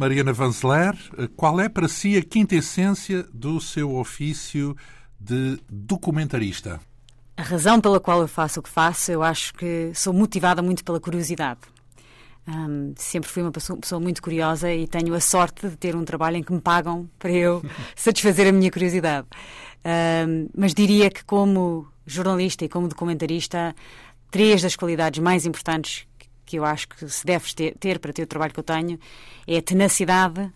Mariana Vanzeler. Qual é para si a quinta essência do seu ofício de documentarista? A razão pela qual eu faço o que faço, eu acho que sou motivada muito pela curiosidade. Um, sempre fui uma pessoa, pessoa, muito curiosa e tenho a sorte de ter um trabalho em que me pagam para eu satisfazer a minha curiosidade. Um, mas diria que, como jornalista e como documentarista, três das qualidades mais importantes que eu acho que se deve ter, ter para ter o trabalho que eu tenho é a tenacidade,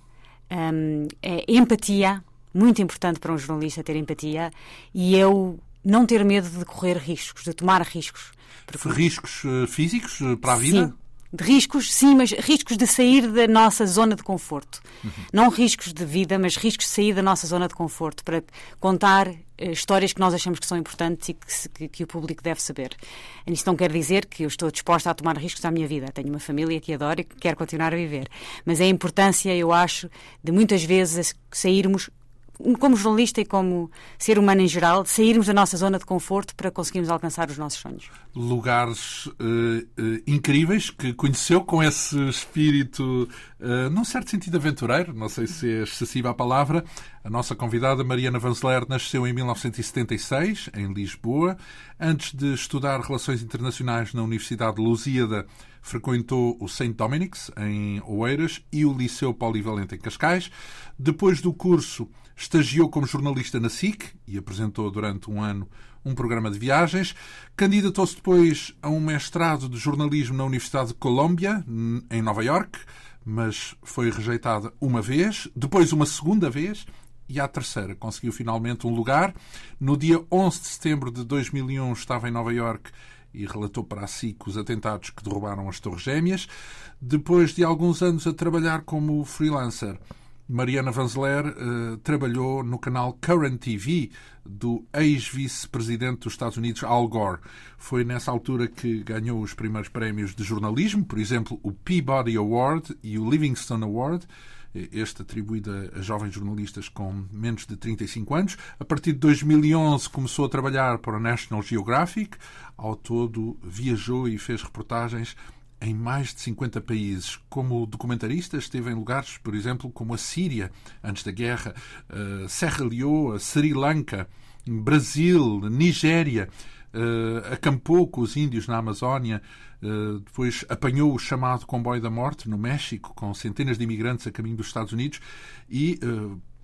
um, é empatia, muito importante para um jornalista ter empatia, e eu não ter medo de correr riscos, de tomar riscos. Porque... Riscos uh, físicos uh, para a vida? Sim, de riscos, sim, mas riscos de sair da nossa zona de conforto. Uhum. Não riscos de vida, mas riscos de sair da nossa zona de conforto para contar uh, histórias que nós achamos que são importantes e que, que, que, o público deve saber. Isto não quer dizer que eu estou disposta a tomar riscos na minha vida. Tenho uma família que adoro e que quero continuar a viver. Mas é a importância, eu acho, de muitas vezes sairmos como jornalista e como ser humano em geral, sairmos da nossa zona de conforto para conseguirmos alcançar os nossos sonhos. Lugares uh, uh, incríveis que conheceu com esse espírito, uh, num certo sentido aventureiro, não sei se é excessiva a palavra. A nossa convidada Mariana Vanzeler nasceu em 1976, em Lisboa. Antes de estudar Relações Internacionais na Universidade de Lusíada, frequentou o St. Dominic's, em Oeiras, e o Liceu Polivalente, em Cascais. Depois do curso, Estagiou como jornalista na SIC e apresentou durante um ano um programa de viagens. Candidatou-se depois a um mestrado de jornalismo na Universidade de Colômbia, em Nova York, mas foi rejeitada uma vez, depois uma segunda vez e à terceira conseguiu finalmente um lugar. No dia 11 de setembro de 2001 estava em Nova York e relatou para a SIC os atentados que derrubaram as Torres Gêmeas. Depois de alguns anos a trabalhar como freelancer, Mariana Vanzeler uh, trabalhou no canal Current TV do ex-vice-presidente dos Estados Unidos, Al Gore. Foi nessa altura que ganhou os primeiros prémios de jornalismo, por exemplo, o Peabody Award e o Livingstone Award, este atribuído a, jovens jornalistas com menos de 35 anos. A partir de 2011 começou a trabalhar para o National Geographic. Ao todo viajou e fez reportagens em mais de 50 países. Como documentarista, esteve em lugares, por exemplo, como a Síria, antes da guerra, uh, Serra Leoa, Sri Lanka, Brasil, Nigéria, uh, acampou com os índios na Amazónia, uh, depois apanhou o chamado Comboio da Morte no México, com centenas de imigrantes a caminho dos Estados Unidos e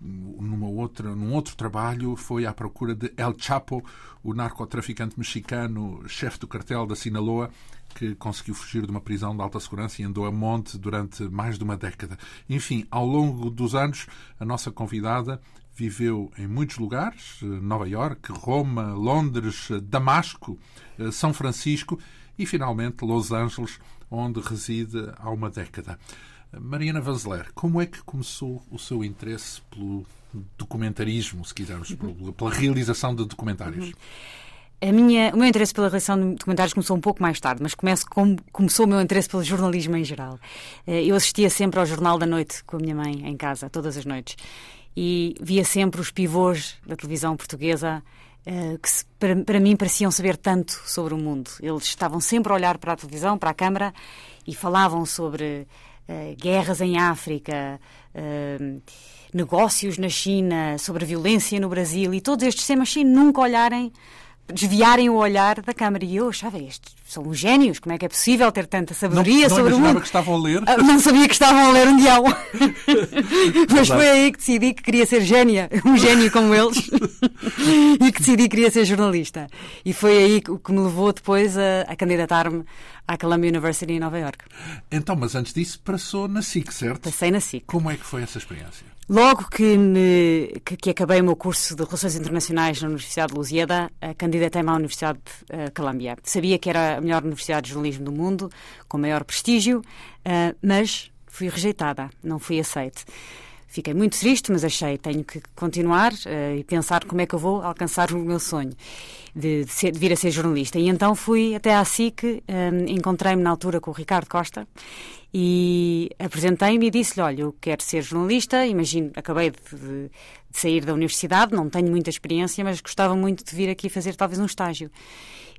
numa outra, num outro trabalho, foi à procura de El Chapo, o narcotraficante mexicano, chefe do cartel da Sinaloa, que conseguiu fugir de uma prisão de alta segurança e andou a monte durante mais de uma década. Enfim, ao longo dos anos, a nossa convidada viveu em muitos lugares, eh, Nova York, Roma, Londres, Damasco, eh, São Francisco e finalmente Los Angeles, onde reside há uma década. Mariana Vanzeler, como é que começou o seu interesse pelo documentarismo, se quisermos, pela realização de documentários? Uhum. A minha, o meu interesse pela realização de documentários começou um pouco mais tarde, mas começo como começou o meu interesse pelo jornalismo em geral. Eh, eu assistia sempre ao Jornal da Noite com a minha mãe em casa, todas as noites, e via sempre os pivôs da televisão portuguesa eh, que para, para mim pareciam saber tanto sobre o mundo. Eles estavam sempre a olhar para a televisão, para a câmara, e falavam sobre uh, guerras em África. Uh, negócios na China, sobre violência no Brasil e todos estes temas sem nunca olharem desviarem o olhar da câmara. E eu achava, estes são gênios, como é que é possível ter tanta sabedoria não, sobre o mundo? que estavam a ler. Ah, não sabia que estavam a ler um guião. Mas foi aí que decidi que queria ser gênia, um gênio como eles, e que decidi que queria ser jornalista. E foi aí o que me levou depois a, a candidatar-me à Columbia University em Nova York. Então, mas antes disso passou na SIC, certo? Passei na SIC. Como é que foi essa experiência? Logo que, me, que, que, acabei o meu curso de Relações Internacionais na Universidade de Lusíada, candidatei-me à Universidade de uh, Columbia. Sabia que era a melhor universidade de jornalismo do mundo, com maior prestígio, mas fui rejeitada, não fui aceite. Fiquei muito triste, mas achei tenho que continuar uh, e pensar como é que eu vou alcançar o meu sonho de, de, ser, de vir a ser jornalista. E então fui até à SIC, um, encontrei-me na altura com o Ricardo Costa e apresentei-me e disse-lhe: Olha, eu quero ser jornalista, imagino, acabei de, de, de, sair da universidade, não tenho muita experiência, mas gostava muito de vir aqui fazer talvez um estágio.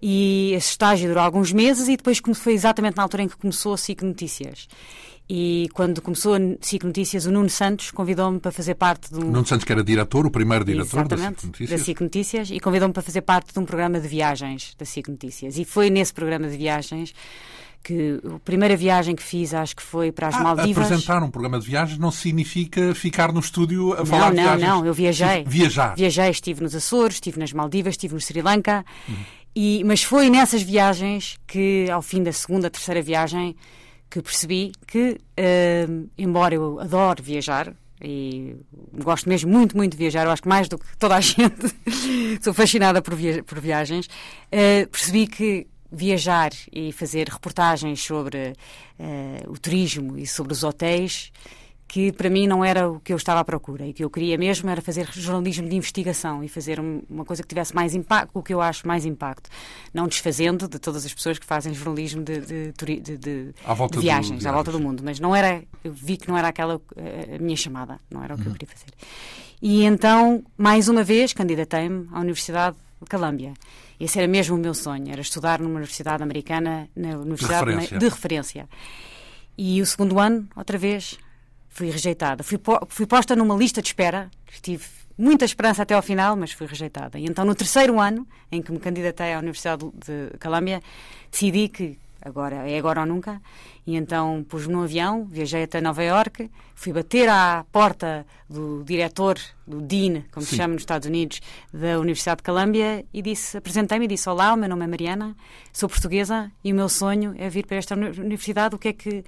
E esse estágio durou alguns meses e depois foi exatamente na altura em que começou a SIC Notícias. E quando começou a SIC Notícias, o Nuno Santos convidou-me para fazer parte de um. Nuno Santos, que era diretor, o primeiro diretor da SIC Notícias. Da SIC Notícias, e convidou-me para fazer parte de um programa de viagens da SIC Notícias. E foi nesse programa de viagens que a primeira viagem que fiz acho que foi para as ah, Maldivas. Apresentar um programa de viagens não significa ficar no estúdio a falar não, de não, viagens. Não, não, eu viajei. Viajar. Viajei, estive nos Açores, estive nas Maldivas, estive no Sri Lanka. Uhum. E, mas foi nessas viagens que, ao fim da segunda, terceira viagem, que percebi que, uh, embora eu adore viajar, e gosto mesmo muito, muito de viajar, eu acho que mais do que toda a gente, sou fascinada por, via por viagens, uh, percebi que viajar e fazer reportagens sobre uh, o turismo e sobre os hotéis que para mim não era o que eu estava à procura e que eu queria mesmo era fazer jornalismo de investigação e fazer uma coisa que tivesse mais impacto, o que eu acho mais impacto, não desfazendo de todas as pessoas que fazem jornalismo de, de, de, de viagens, à volta do mundo, mas não era, eu vi que não era aquela a minha chamada, não era o que uhum. eu queria fazer. E então, mais uma vez, candidatei-me à Universidade de Colômbia. Esse era mesmo o meu sonho, era estudar numa universidade americana, na universidade de referência. De referência. E o segundo ano, outra vez, fui rejeitada. Fui, po fui posta numa lista de espera, tive muita esperança até ao final, mas fui rejeitada. E então, no terceiro ano, em que me candidatei à Universidade de Colômbia, decidi que agora é agora ou nunca. E então pus-me num avião, viajei até Nova Iorque, fui bater à porta do diretor, do Dean, como Sim. se chama nos Estados Unidos, da Universidade de Colômbia e disse, apresentei-me e disse: Olá, o meu nome é Mariana, sou portuguesa e o meu sonho é vir para esta universidade. O que é que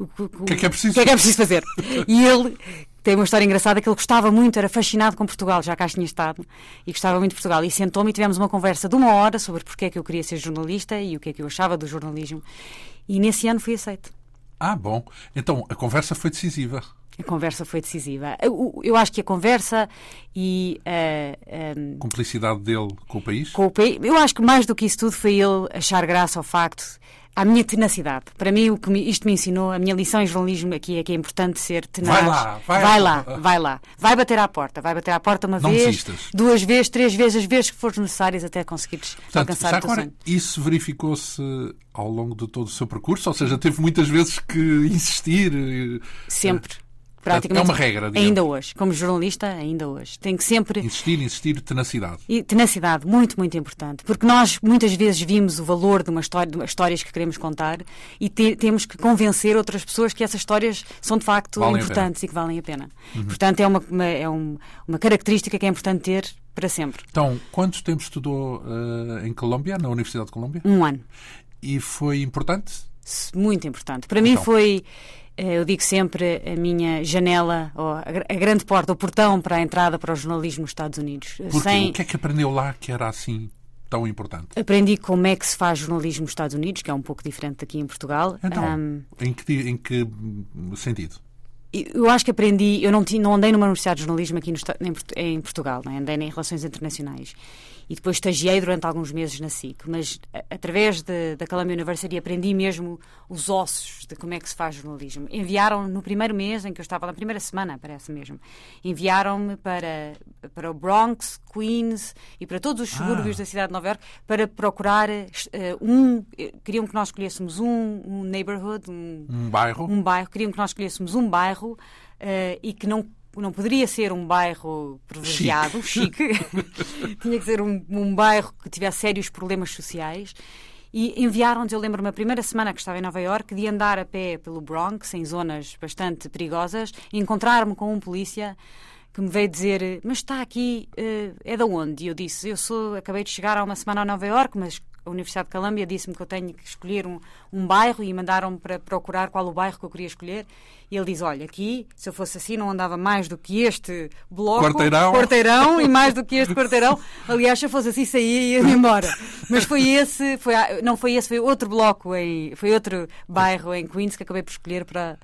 o, o, que é que é preciso, que é que é preciso fazer? e ele tem uma história engraçada que ele gostava muito, era fascinado com Portugal, já cá tinha estado, e gostava muito de Portugal. E sentou-me e tivemos uma conversa de uma hora sobre porque é que eu queria ser jornalista e o que é que eu achava do jornalismo. E nesse ano fui aceito. Ah, bom. Então a conversa foi decisiva. A conversa foi decisiva. Eu, eu acho que a conversa e a. Uh, um, Cumplicidade dele com o país? Com o país. Eu acho que mais do que isso tudo foi ele achar graça ao facto à minha tenacidade. Para mim, o que me, isto me ensinou, a minha lição em jornalismo aqui é que é importante ser tenaz. Vai lá, vai, vai lá, vai lá. Vai bater à porta, vai bater à porta uma Não vez, desistas. duas vezes, três vezes, as vezes que for necessárias até conseguires Portanto, alcançar o teu agora, sonho. Isso verificou-se ao longo de todo o seu percurso? Ou seja, teve muitas vezes que insistir? Sempre. Praticamente, é uma regra. Digamos. Ainda hoje. Como jornalista, ainda hoje. Tem que sempre. Insistir, insistir, tenacidade. E tenacidade, muito, muito importante. Porque nós muitas vezes vimos o valor de uma história, de histórias que queremos contar e te, temos que convencer outras pessoas que essas histórias são de facto valem importantes e que valem a pena. Uhum. Portanto, é, uma, uma, é um, uma característica que é importante ter para sempre. Então, quanto tempo estudou uh, em Colômbia, na Universidade de Colômbia? Um ano. E foi importante? Muito importante. Para então. mim foi eu digo sempre a minha janela, ou a grande porta, o portão para a entrada para o jornalismo nos Estados Unidos. Porque Sem... o que é que aprendeu lá que era assim tão importante? Aprendi como é que se faz jornalismo nos Estados Unidos, que é um pouco diferente daqui em Portugal. Então, um... em, que, em que sentido? Eu acho que aprendi, eu não, não andei numa universidade de jornalismo aqui no, em, em Portugal, né? andei em relações internacionais e depois estagiei durante alguns meses na SIC, mas através de, da Columbia University aprendi mesmo os ossos de como é que se faz jornalismo. Enviaram no primeiro mês em que eu estava, na primeira semana, parece mesmo, enviaram-me para, para o Bronx, Queens e para todos os subúrbios ah. da cidade de Nova York para procurar uh, um. Queriam que nós escolhêssemos um, um neighborhood, um, um bairro. Um bairro. Queriam que nós escolhêssemos um bairro uh, e que não não poderia ser um bairro privilegiado, chique, chique. tinha que ser um, um bairro que tivesse sérios problemas sociais. E enviaram-nos, eu lembro-me, a primeira semana que estava em Nova Iorque, de andar a pé pelo Bronx, em zonas bastante perigosas, e encontrar-me com um polícia que me veio dizer: Mas está aqui, uh, é da onde? E eu disse: Eu sou, acabei de chegar há uma semana a Nova Iorque, mas a Universidade de Colômbia disse-me que eu tenho que escolher um, um bairro e mandaram-me para procurar qual o bairro que eu queria escolher. E ele diz: Olha, aqui, se eu fosse assim, não andava mais do que este bloco, quarteirão, quarteirão e mais do que este quarteirão. Aliás, se eu fosse assim, saía e ia embora. Mas foi esse, foi, não foi esse, foi outro bloco, em, foi outro bairro em Queens que acabei por escolher para,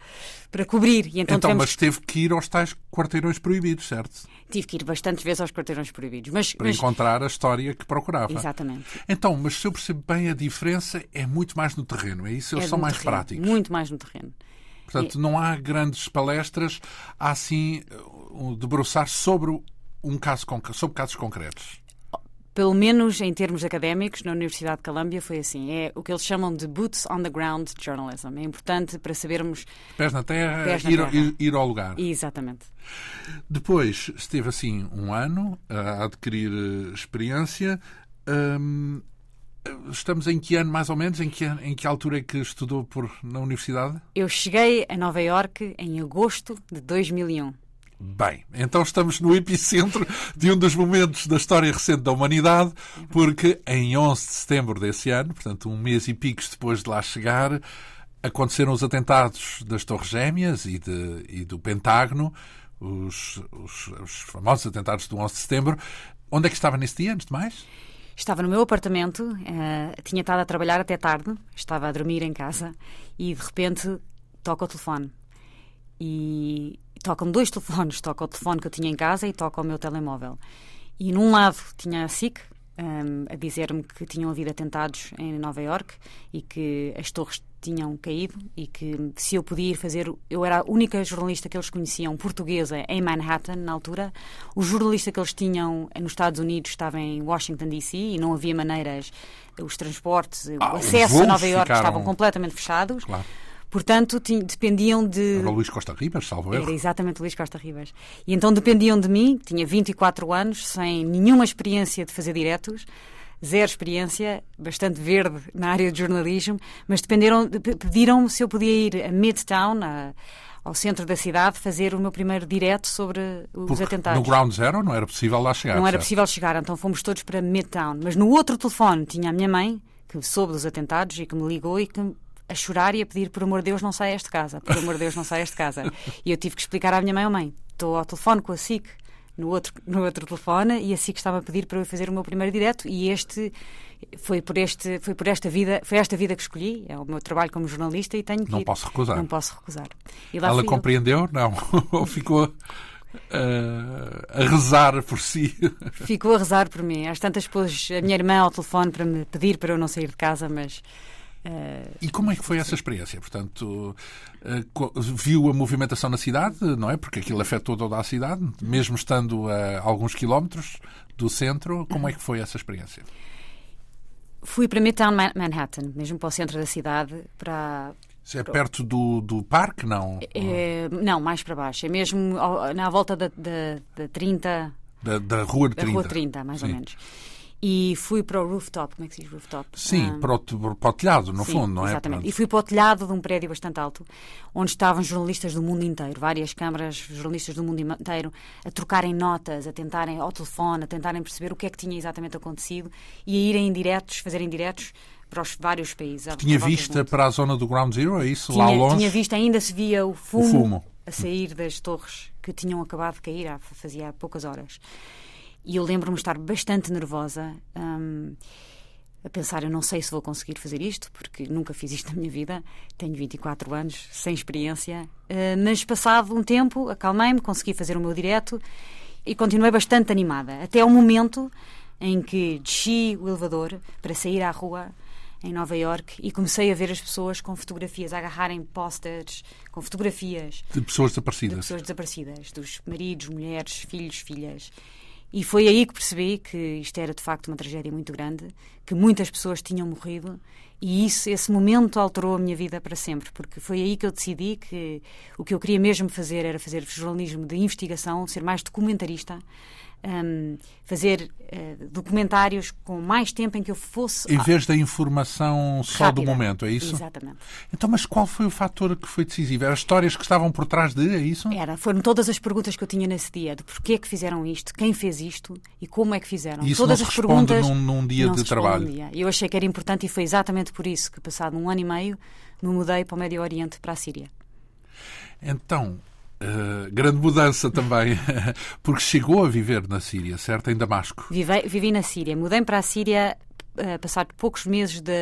para cobrir. E então, então temos... mas teve que ir aos tais quarteirões proibidos, certo? Tive que ir bastantes vezes aos quarteirões proibidos. Mas, para mas... encontrar a história que procurava. Exatamente. Então, mas se eu percebo bem, a diferença é muito mais no terreno, é isso? Eles é são mais terreno, práticos. Muito mais no terreno. Portanto, não há grandes palestras, há sim debruçar sobre um caso sobre casos concretos. pelo menos em termos académicos, na Universidade de Columbia foi assim. É o que eles chamam de boots on the ground journalism. É importante para sabermos. Pés na terra, Pés na ir, terra. ir- ir ao lugar. Exatamente. Depois esteve assim um ano a adquirir eh, experiência. Hum, estamos em que ano, mais ou menos? Em que, em que altura é que estudou por, na universidade? Eu cheguei a Nova Iorque em agosto de 2001. Bem, então estamos no epicentro de um dos momentos da história recente da humanidade, porque em 11 de setembro desse ano, portanto um mês e picos depois de lá chegar, aconteceram os atentados das Torres Gêmeas e, de- e do Pentágono, os, os- os famosos atentados do 11 de setembro. Onde é que estava nesse dia, antes de mais? Estava no meu apartamento, eh, tinha estado a trabalhar até tarde, estava a dormir em casa e de repente toca o telefone. E tocam dois telefones: toca o telefone que eu tinha em casa e toca o meu telemóvel. E num lado tinha a SIC ehm, a dizer-me que tinham havido atentados em Nova York e que as torres tinham caído e que se eu podia ir fazer. Eu era a única jornalista que eles conheciam, portuguesa, em Manhattan, na altura. O jornalista que eles tinham nos Estados Unidos estava em Washington, D.C. e não havia maneiras. Os transportes, Ah, o acesso a Nova York ficaram- estavam completamente fechados. Claro. Portanto, dependiam de. Era Luís Costa Ribas, salvo Era erro. exatamente Luís Costa Ribas. E então dependiam de mim, tinha 24 anos, sem nenhuma experiência de fazer diretos, zero experiência, bastante verde na área de jornalismo, mas dependeram, de- pediram-me se eu podia ir a Midtown, a- ao centro da cidade, fazer o meu primeiro direto sobre os Porque atentados. no Ground Zero não era possível lá chegar. Não era certo? possível chegar, então fomos todos para Midtown. Mas no outro telefone tinha a minha mãe, que soube dos atentados e que me ligou e que a chorar e a pedir, por amor de Deus, não saias de casa. Por amor de Deus, não saias de casa. E eu tive que explicar à minha mãe, oh mãe, estou ao telefone com a SIC, no outro, no outro telefone, e a SIC estava a pedir para eu fazer o meu primeiro direto, e este foi por, este, foi por esta vida, foi esta vida que escolhi, é o meu trabalho como jornalista e tenho que Não ir. posso recusar. Não posso recusar. Ela fui eu. compreendeu? Não. Ou ficou eh, a rezar por si? Ficou a rezar por mim. Às tantas pôs a minha irmã ao telefone para me pedir para eu não sair de casa, mas E como é que foi essa experiência? Portanto, eh, viu a movimentação na cidade, não é? Porque aquilo afetou toda a cidade, mesmo estando a alguns quilómetros do centro. Como é que foi essa experiência? fui para Midtown Man- Manhattan, mesmo para o centro da cidade, para Se é perto do, do parque? Não. eh, não mais para baixo, é mesmo na volta da, da, da 30, Da, da Rua de da 30. rua 30, mais ou Sim. menos. E fui para o rooftop, como é que se diz rooftop? Sim, Ah, para, o, para o telhado, no Sim, fundo, não é? Exatamente. Pronto. E fui para o telhado de um prédio bastante alto, onde estavam jornalistas do mundo inteiro, várias câmaras, jornalistas do mundo inteiro, a trocarem notas, a tentarem ao telefone, a tentarem perceber o que é que tinha exatamente acontecido e a irem em diretos, fazerem diretos para os vários países. Tinha vista para a zona do Ground Zero, é isso? lá Tinha, longe? tinha vista, ainda se via o fumo, fumo. a sair das torres que tinham acabado de cair há, fazia poucas horas. E eu lembro-me de estar bastante nervosa, hum, a pensar, eu não sei se vou conseguir fazer isto, porque nunca fiz isto na minha vida, tenho 24 anos, sem experiência, eh, mas passado um tempo, acalmei-me, consegui fazer o meu direto e continuei bastante animada, até ao momento em que desci o elevador para sair à rua em Nova York e comecei a ver as pessoas com fotografias, a agarrarem posters com fotografias De pessoas de desaparecidas. pessoas desaparecidas, dos maridos, mulheres, filhos, filhas. E foi aí que percebi que isto era de facto uma tragédia muito grande, que muitas pessoas tinham morrido e isso, esse momento alterou a minha vida para sempre, porque foi aí que eu decidi que o que eu queria mesmo fazer era fazer jornalismo de investigação, ser mais documentarista, hum, fazer eh, documentários com mais tempo em que eu fosse Em vez da informação só do rápida. momento, é isso? Exatamente. Então, mas qual foi o fator que foi decisivo? Eram as histórias que estavam por trás de, é isso? Era, foram todas as perguntas que eu tinha nesse dia, de porquê é que fizeram isto, quem fez isto e como é que fizeram. E isso todas não se as perguntas num- num dia de trabalho. dia. Eu achei que era importante e foi exatamente por isso que, passado um ano e meio, me mudei para o Médio Oriente, para a Síria. Então, eh, grande mudança também, porque chegou a viver na Síria, certo? Em Damasco. Vivei- vivi na Síria, mudei para a Síria eh, passado poucos meses da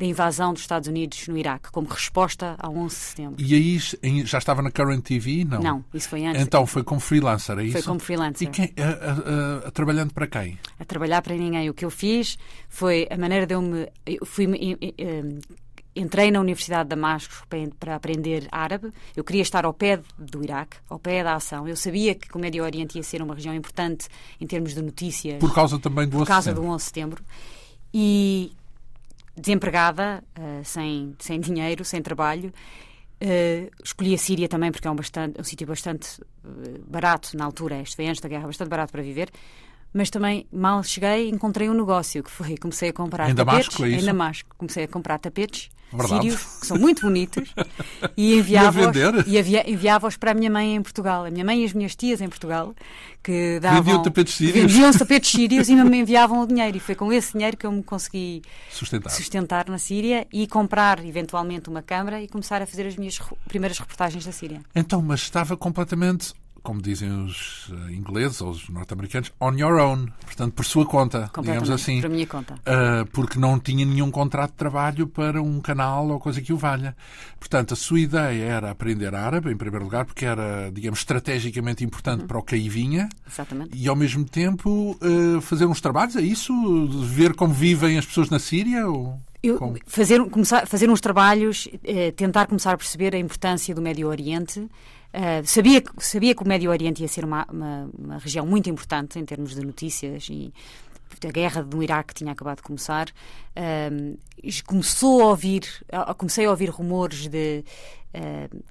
invasão dos Estados Unidos no Iraque, como resposta ao 11 de setembro. E aí já estava na Current TV? Não. Não, isso foi antes. Então foi como freelancer, é isso? Foi como freelancer. E quem, a- a- a- trabalhando para quem? a trabalhar para ninguém. O que eu fiz foi a maneira de eu me. Eu fui entrei na Universidade de Damasco para aprender árabe. Eu queria estar ao pé do Iraque, ao pé da ação. Eu sabia que o Médio Oriente ia ser uma região importante em termos de notícias. Por causa também do 11 de setembro. Por causa do 11 de setembro. E desempregada, uh, sem, sem dinheiro, sem trabalho. Uh, escolhi a Síria também porque é um, bastante, um sítio bastante uh, barato na altura, este foi antes da guerra, bastante barato para viver mas também mal cheguei encontrei um negócio que foi comecei a comprar em tapetes Damasco, é isso? em Damasco comecei a comprar tapetes Verdade. sírios que são muito bonitos e enviava-os e enviava-os para a minha mãe em Portugal a minha mãe e as minhas tias em Portugal que davam vendiam tapetes sírios vendiam tapetes sírios e me enviavam o dinheiro e foi com esse dinheiro que eu me consegui sustentar. sustentar na Síria e comprar eventualmente uma câmara e começar a fazer as minhas primeiras reportagens da Síria então mas estava completamente como dizem os uh, ingleses ou os norte-americanos, on your own, portanto, por sua conta, digamos assim. Por minha conta. Uh, porque não tinha nenhum contrato de trabalho para um canal ou coisa que o valha. Portanto, a sua ideia era aprender árabe, em primeiro lugar, porque era, digamos, estrategicamente importante uhum. para o que aí vinha. Exatamente. E, ao mesmo tempo, uh, fazer uns trabalhos, é isso? Ver como vivem as pessoas na Síria? Ou... Eu, fazer, começar, fazer uns trabalhos, eh, tentar começar a perceber a importância do Médio Oriente, Uh, sabia, sabia que o Médio Oriente ia ser uma, uma, uma, região muito importante em termos de notícias e a guerra no Iraque tinha acabado de começar. Uh, começou a ouvir, uh, comecei a ouvir rumores de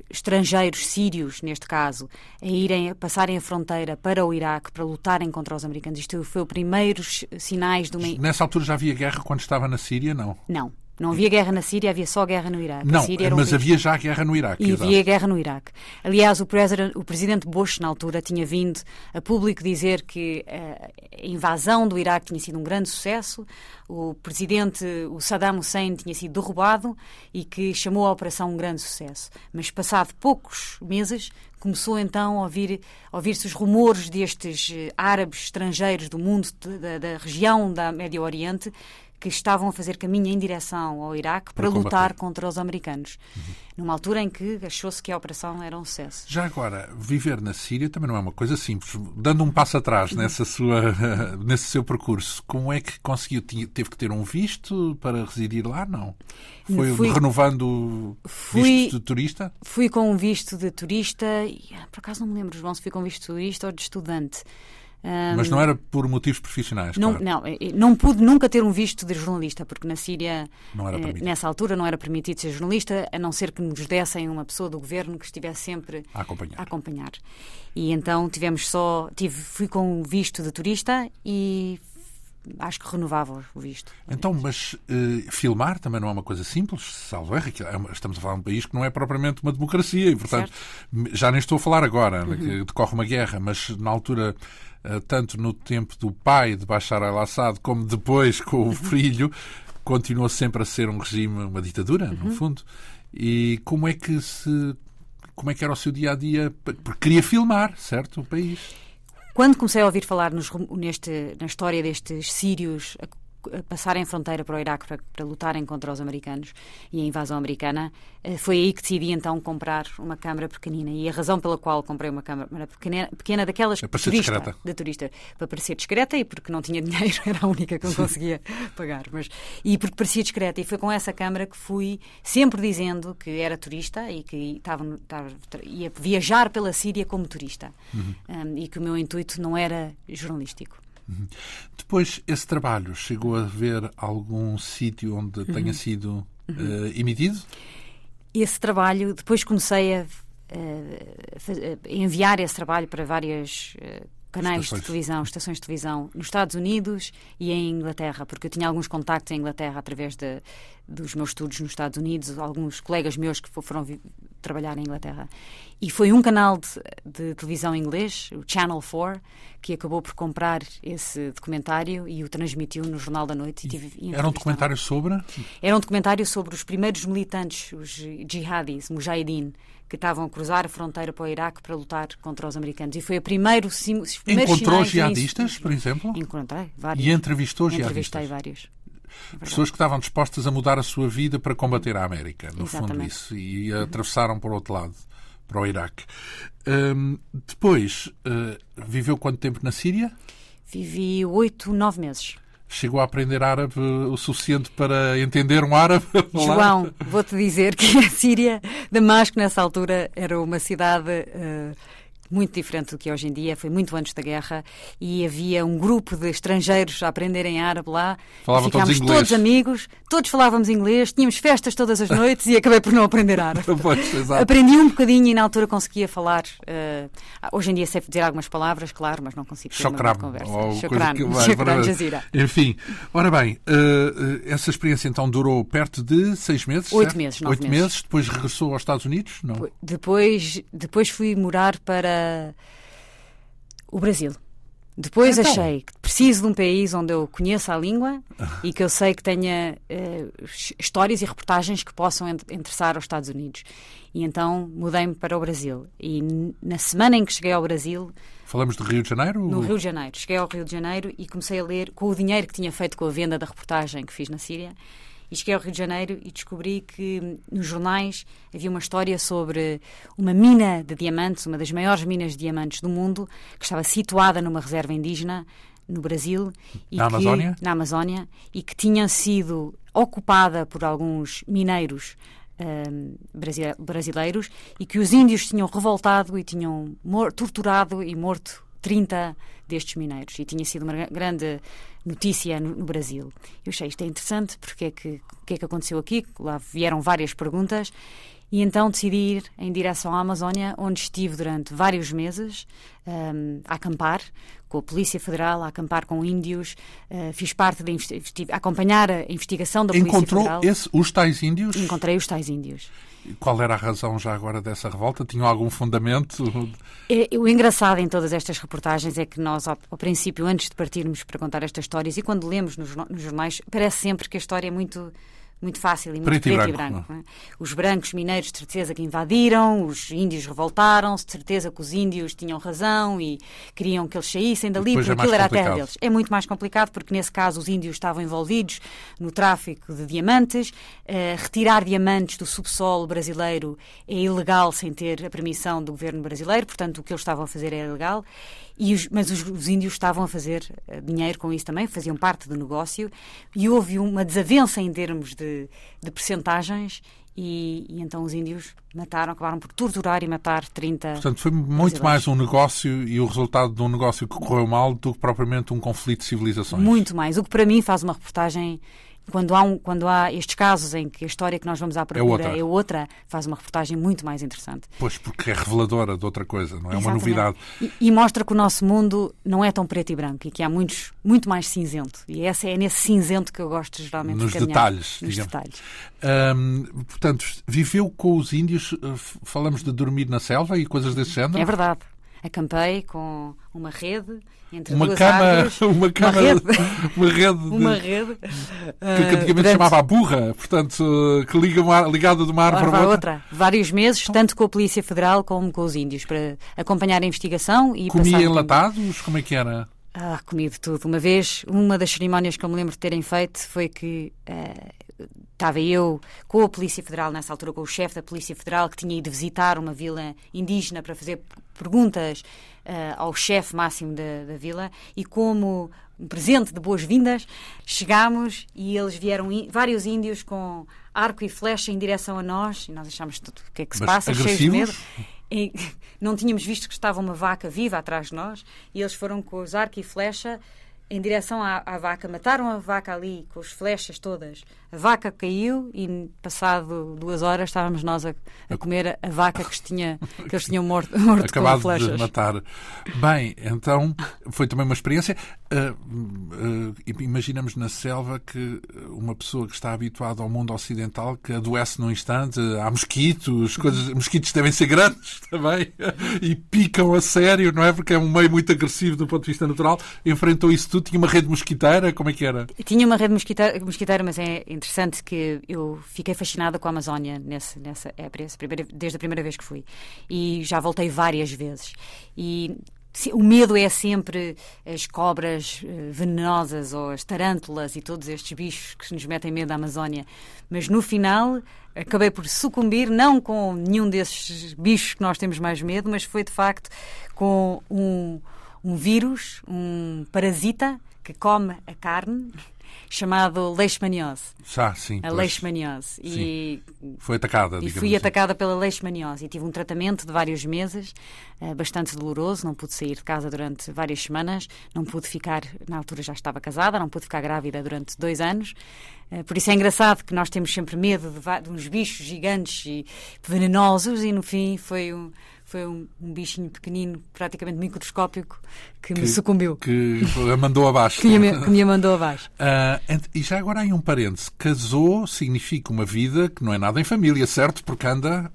estrangeiros sírios, neste caso, a irem a passarem a fronteira para o Iraque para lutarem contra os americanos. Isto foi os primeiros sinais de uma. Nessa altura já havia guerra quando estava na Síria, não? Não. Não havia guerra na Síria, havia só guerra no Iraque. Não, um mas havia já guerra no Iraque. E havia guerra no Iraque. Aliás, o, o, presidente Bush, na altura, tinha vindo a público dizer que uh, a invasão do Iraque tinha sido um grande sucesso, o presidente, o Saddam Hussein, tinha sido derrubado e que chamou a operação um grande sucesso. Mas, passado poucos meses, começou então a ouvir-se ouvir os rumores destes uh, árabes estrangeiros do mundo, da, da região da Médio Oriente, que estavam a fazer caminho em direção ao Iraque para, para lutar contra os americanos. Uhum. Numa altura em que achou-se que a operação era um sucesso. Já agora, viver na Síria também não é uma coisa simples. Dando um passo atrás nessa sua, nesse seu percurso, como é que conseguiu? Teve que ter um visto para residir lá? Não. Foi fui, renovando fui, visto de turista? Fui com um visto de turista e, ah, por acaso não me lembro, João, se fui com visto de turista ou de estudante. Um, Mas não era por motivos profissionais, não, claro. Não, não pude nunca ter um visto de jornalista, porque na Síria, eh, nessa altura, não era permitido ser jornalista, a não ser que nos dessem uma pessoa do governo que estivesse sempre a acompanhar. A acompanhar. E então tivemos só, tive, fui com um visto de turista e acho que renovava o visto. Então, mas uh, filmar também não é uma coisa simples, salvo erro. É estamos a falar de um país que não é propriamente uma democracia e, portanto, certo. já nem estou a falar agora, uhum. que decorre uma guerra, mas na altura eh, tanto no tempo do pai de Bashar al-Assad como depois com o uhum. filho, continuou sempre a ser um regime, uma ditadura, no uhum. fundo. E como é que se como é que era o seu dia a dia? Porque queria filmar, certo, o país. Quando comecei a ouvir falar nos, neste, na história destes sírios passarem fronteira para o Iraque para, para, lutarem contra os americanos e a invasão americana, eh, foi aí que decidi então comprar uma câmara pequenina. E a razão pela qual comprei uma câmara pequena, pequena daquelas é para turista, discreta. de turista, para parecer discreta e porque não tinha dinheiro, era a única que eu conseguia pagar. Mas, e porque parecia discreta. E foi com essa câmara que fui sempre dizendo que era turista e que estava, estava ia viajar pela Síria como turista. Uhum. Um, e que o meu intuito não era jornalístico. Depois, esse trabalho chegou a ver algum sítio onde uhum. tenha sido uh, emitido? Esse trabalho, depois comecei a, a enviar esse trabalho para várias uh, canais estações. de televisão, estações de televisão nos Estados Unidos e em Inglaterra, porque eu tinha alguns contactos em Inglaterra através de, dos meus estudos nos Estados Unidos, alguns colegas meus que foram trabalhar em Inglaterra. E foi um canal de, de, televisão inglês, o Channel 4, que acabou por comprar esse documentário e o transmitiu no Jornal da Noite. E era um documentário sobre? Era um documentário sobre os primeiros militantes, os jihadis, mujahideen, que estavam a cruzar a fronteira para o Iraque para lutar contra os americanos. E foi a primeiro, os Encontrou jihadistas, por exemplo? Encontrei vários. E entrevistou jihadistas? Entrevistei vários. É pessoas que estavam dispostas a mudar a sua vida para combater a América, no Exatamente. fundo isso, e atravessaram para o outro lado, para o Iraque. Um, depois, uh, viveu quanto tempo na Síria? Vivi oito, nove meses. Chegou a aprender árabe o suficiente para entender um árabe? João, vou-te dizer que a Síria, Damasco, nessa altura, era uma cidade. Uh, muito diferente do que é hoje em dia, foi muito antes da guerra e havia um grupo de estrangeiros a aprenderem árabe lá. Falavam ficámos todos, todos amigos, todos falávamos inglês, tínhamos festas todas as noites e acabei por não aprender árabe. pois, Aprendi um bocadinho e na altura conseguia falar. Uh, hoje em dia sei dizer algumas palavras, claro, mas não consigo ter Chocram, uma conversa. Chocran, Chocran, Jazira. Enfim, ora bem, uh, essa experiência então durou perto de seis meses? Oito certo? meses, nove Oito meses. meses. Depois regressou aos Estados Unidos? Não? Depois, depois fui morar para o Brasil. Depois então. achei que preciso de um país onde eu conheça a língua e que eu sei que tenha uh, histórias e reportagens que possam interessar aos Estados Unidos. E então mudei-me para o Brasil. E na semana em que cheguei ao Brasil. Falamos de Rio de Janeiro? No Rio de Janeiro. Cheguei ao Rio de Janeiro e comecei a ler com o dinheiro que tinha feito com a venda da reportagem que fiz na Síria. E cheguei ao Rio de Janeiro e descobri que nos jornais havia uma história sobre uma mina de diamantes, uma das maiores minas de diamantes do mundo, que estava situada numa reserva indígena no Brasil. E na que, Amazónia? Na Amazónia. E que tinha sido ocupada por alguns mineiros um, brasileiros e que os índios tinham revoltado e tinham torturado e morto 30 destes mineiros e tinha sido uma grande notícia no, no Brasil. Eu achei isto é interessante porque é que o que é que aconteceu aqui? Lá vieram várias perguntas e então decidi ir em direção à Amazónia, onde estive durante vários meses um, a acampar com a Polícia Federal, a acampar com índios, uh, fiz parte de a acompanhar a investigação da Polícia Encontrou Federal. Encontrou os tais índios? Encontrei os tais índios. Qual era a razão já agora dessa revolta? Tinham algum fundamento? É, o engraçado em todas estas reportagens é que nós, ao, ao, princípio, antes de partirmos para contar estas histórias, e quando lemos nos, nos jornais, parece sempre que a história é muito muito fácil e muito preto, preto e branco. E branco é? Os brancos mineiros, de certeza, que invadiram, os índios revoltaram-se, de certeza que os índios tinham razão e queriam que eles saíssem dali, porque é aquilo era a terra deles. É muito mais complicado, porque nesse caso os índios estavam envolvidos no tráfico de diamantes. Uh, retirar diamantes do subsolo brasileiro é ilegal sem ter a permissão do governo brasileiro, portanto, o que eles estavam a fazer era ilegal. Os, mas os, os, índios estavam a fazer uh, dinheiro com isso também, faziam parte do negócio, e houve uma desavença em termos de, de percentagens, e, e, então os índios mataram, acabaram por torturar e matar 30. Portanto, foi muito mais um negócio e o resultado de um negócio que correu mal do que propriamente um conflito de civilizações. Muito mais. O que para mim faz uma reportagem quando há, um, quando há estes casos em que a história que nós vamos à procura é outra, é outra faz uma reportagem muito mais interessante. Pois, porque é reveladora de outra coisa, não é Exatamente. uma novidade. E, e, mostra que o nosso mundo não é tão preto e branco e que há muitos, muito mais cinzento. E essa é nesse cinzento que eu gosto geralmente Nos de caminhar. detalhes, Nos digamos. detalhes. Hum, portanto, viveu com os índios, eh, falamos de dormir na selva e coisas desse género? É verdade. Acampei com uma rede entre uma duas cama, árvores, uma cama, uma rede, uma rede, de, uma rede que, que antigamente durante- chamava a burra, portanto, que liga uma, ligada de uma árvore para outra. outra. Vários meses, tanto com a Polícia Federal como com os índios, para acompanhar a investigação e Comia enlatados? Como é que era? Ah, comi de tudo. Uma vez, uma das cerimónias que eu me lembro de terem feito foi que eh, estava eu com a Polícia Federal, nessa altura com o chefe da Polícia Federal, que tinha ido visitar uma vila indígena para fazer perguntas eh, ao chefe máximo da, da vila. E como um presente de boas-vindas, chegámos e eles vieram, vários índios com arco e flecha em direção a nós. E nós achámos tudo o que é que se Mas passa, cheios de medo. E não tínhamos visto que estava uma vaca viva atrás de nós. E eles foram com os arco e flecha em direção à, à vaca, mataram a vaca ali com as flechas todas. A vaca caiu e passado duas horas estávamos nós a, a comer a vaca que, tinha, que eles tinham morto, morto com Acabado flechas. de matar. Bem, então foi também uma experiência. Ah, ah, imaginamos na selva que uma pessoa que está habituada ao mundo ocidental, que adoece num instante, há mosquitos, coisas, mosquitos devem ser grandes também, e picam a sério, não é? Porque é um meio muito agressivo do ponto de vista natural. Enfrentou isso tudo, tinha uma rede mosquiteira, como é que era? Tinha uma rede mosquiteira, mosquiteira, mas é interessante que eu fiquei fascinada com a Amazónia nesse, nessa época, desde a primeira vez que fui. E já voltei várias vezes. E o medo é sempre as cobras eh, venenosas ou as tarântulas e todos estes bichos que nos metem medo da Amazónia. Mas no final acabei por sucumbir, não com nenhum desses bichos que nós temos mais medo, mas foi de facto com um, um vírus, um parasita que come a carne chamado leishmaniose. Já, sim. A leishmaniose. E foi atacada, E fui assim. atacada pela leishmaniose e tive um tratamento de vários meses, uh, bastante doloroso, não pude sair de casa durante várias semanas, não pude ficar, na altura já estava casada, não pude ficar grávida durante dois anos. Uh, por isso é engraçado que nós temos sempre medo de, de uns bichos gigantes e venenosos e no fim foi um foi um, um, bichinho pequenino, praticamente microscópico, que, que me sucumbiu. Que a mandou abaixo. que, me, que me mandou abaixo. Uh, e já agora aí um parêntese. Casou significa uma vida que não é nada em família, certo? Porque anda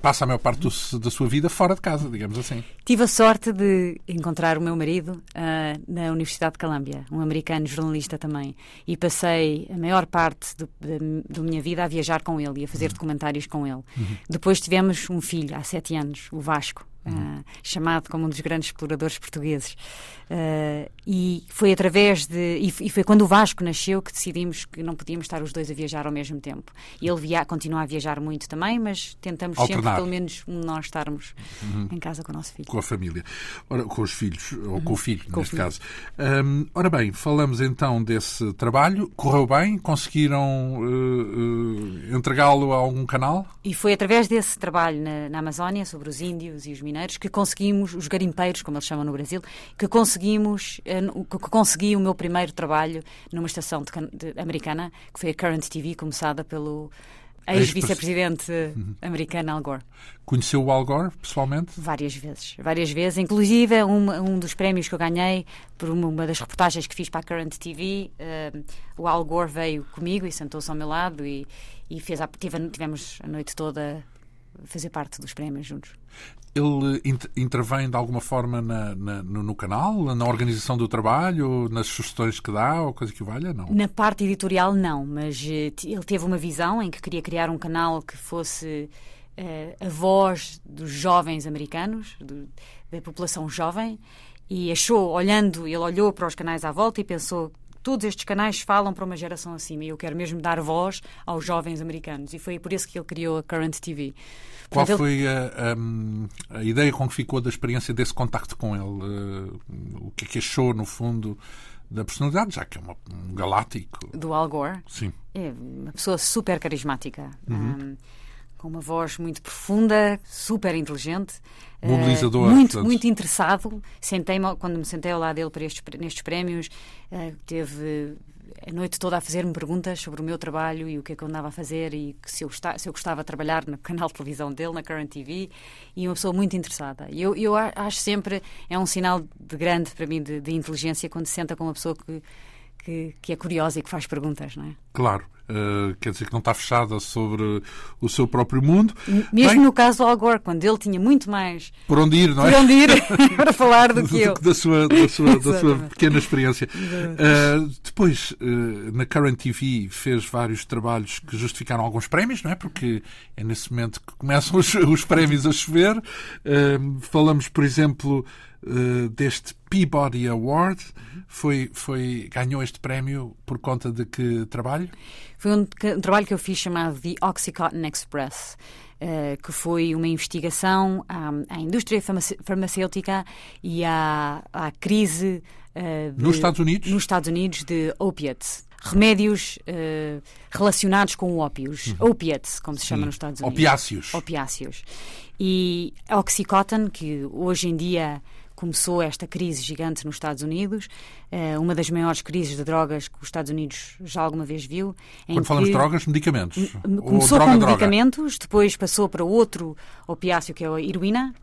passa a maior parte do, da sua vida fora de casa, digamos assim. Tive a sorte de encontrar o meu marido uh, na Universidade de Colômbia, um americano jornalista também, e passei a maior parte da minha vida a viajar com ele e a fazer uhum. documentários com ele. Uhum. Depois tivemos um filho, há sete anos, o Vasco, Uh, chamado como um dos grandes exploradores portugueses. Uh, e foi através de. E, foi quando o Vasco nasceu que decidimos que não podíamos estar os dois a viajar ao mesmo tempo. Ele via, continua a viajar muito também, mas tentamos Alternar. sempre, pelo menos, nós estarmos uhum. em casa com o nosso filho. Com a família. Ora, com os filhos, ou uhum. com o filho, com neste o filho. caso. Um, ora bem, falamos então desse trabalho. Correu bem? Conseguiram uh, entregá-lo a algum canal? E foi através desse trabalho na, na Amazónia, sobre os índios e os mineiros, que conseguimos, os garimpeiros, como eles chamam no Brasil, que conseguimos, que consegui o meu primeiro trabalho numa estação de, de, americana, que foi a Current TV, começada pelo ex-vice-presidente americano Al Gore. Conheceu o Al Gore pessoalmente? Várias vezes, várias vezes. Inclusive, um, um dos prémios que eu ganhei por uma, uma das reportagens que fiz para a Current TV, uh, o Al Gore veio comigo e sentou-se ao meu lado e, e fez a, tive, tivemos a noite toda fazer parte dos prémios juntos. Ele intervém de alguma forma na, na, no, canal, na organização do trabalho, nas sugestões que dá ou coisa que valha? Não. Na parte editorial, não, mas uh, ele teve uma visão em que queria criar um canal que fosse uh, a voz dos jovens americanos, do, da população jovem, e achou, olhando, ele olhou para os canais à volta e pensou todos estes canais falam para uma geração acima e eu quero mesmo dar voz aos jovens americanos. E foi por isso que ele criou a Current TV. Qual Portanto, foi a, a, a, ideia com que ficou da experiência desse contacto com ele? Uh, o que é que achou, no fundo, da personalidade, já que é uma, um galáctico? Do Al Gore? Sim. É uma pessoa super carismática. Uhum. Um, com uma voz muito profunda, super inteligente. Mobilizador. Uh, muito, portanto. muito interessado. Sentei quando me sentei ao lado dele para estes, nestes prémios, uh, teve a noite toda a fazer-me perguntas sobre o meu trabalho e o que é que eu andava a fazer e se eu, gostava, se eu gostava de trabalhar no canal de televisão dele, na Current TV, e uma pessoa muito interessada. E eu, eu acho sempre, é um sinal de grande para mim de, de inteligência quando se senta com uma pessoa que, que, que é curiosa e que faz perguntas, não é? Claro. Uh, quer dizer que não está fechada sobre o seu próprio mundo. Mesmo Bem, no caso do Al Gore, quando ele tinha muito mais por onde ir, não é? Por onde ir para falar do que eu. Da sua, da sua, da sua pequena experiência. Uh, depois, uh, na Current TV, fez vários trabalhos que justificaram alguns prémios, não é? Porque é nesse momento que começam os, os prémios a chover. falamos, por exemplo, deste Peabody Award. Foi, foi, ganhou este prémio por conta de que trabalho? Foi um, um trabalho que eu fiz chamado The Oxycontin Express. Uh, que foi uma investigação à, à indústria farmacêutica e à, à crise uh, de, nos Estados Unidos nos Estados Unidos de opiates remédios uh, relacionados com ópios uhum. opiates como se Sim. chama nos Estados Unidos opiáceos opiáceos e a Oxycontin que hoje em dia começou esta crise gigante nos Estados Unidos, uma das maiores crises de drogas que os Estados Unidos já alguma vez viu. Quando falamos de drogas, medicamentos? Começou droga, com medicamentos, depois passou para outro opiáceo que é a heroína.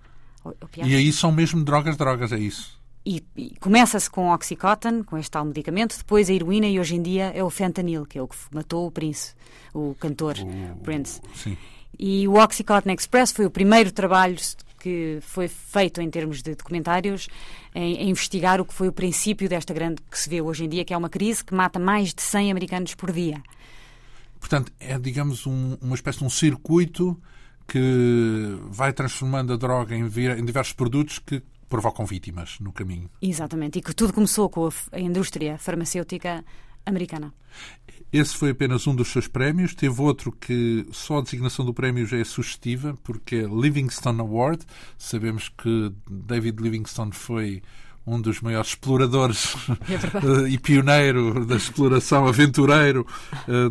Opiáceo. E aí são mesmo drogas, drogas, é isso? E, e começa-se com o Oxycontin, com este tal medicamento, depois a heroína e hoje em dia é o fentanil, que é o que matou o Prince, o cantor o... Prince. Sim. E o Oxycontin Express foi o primeiro trabalho que foi feito em termos de documentários em, em, investigar o que foi o princípio desta grande que se vê hoje em dia, que é uma crise que mata mais de 100 americanos por dia. Portanto, é, digamos, um, uma espécie de um circuito que vai transformando a droga em, em diversos produtos que provocam vítimas no caminho. Exatamente, e que tudo começou com a, a indústria farmacêutica americana. Esse foi apenas um dos seus prémios. Teve outro que só a designação do prémio já é sugestiva, porque é Livingston Award. Sabemos que David Livingstone foi um dos maiores exploradores é e pioneiro da exploração, aventureiro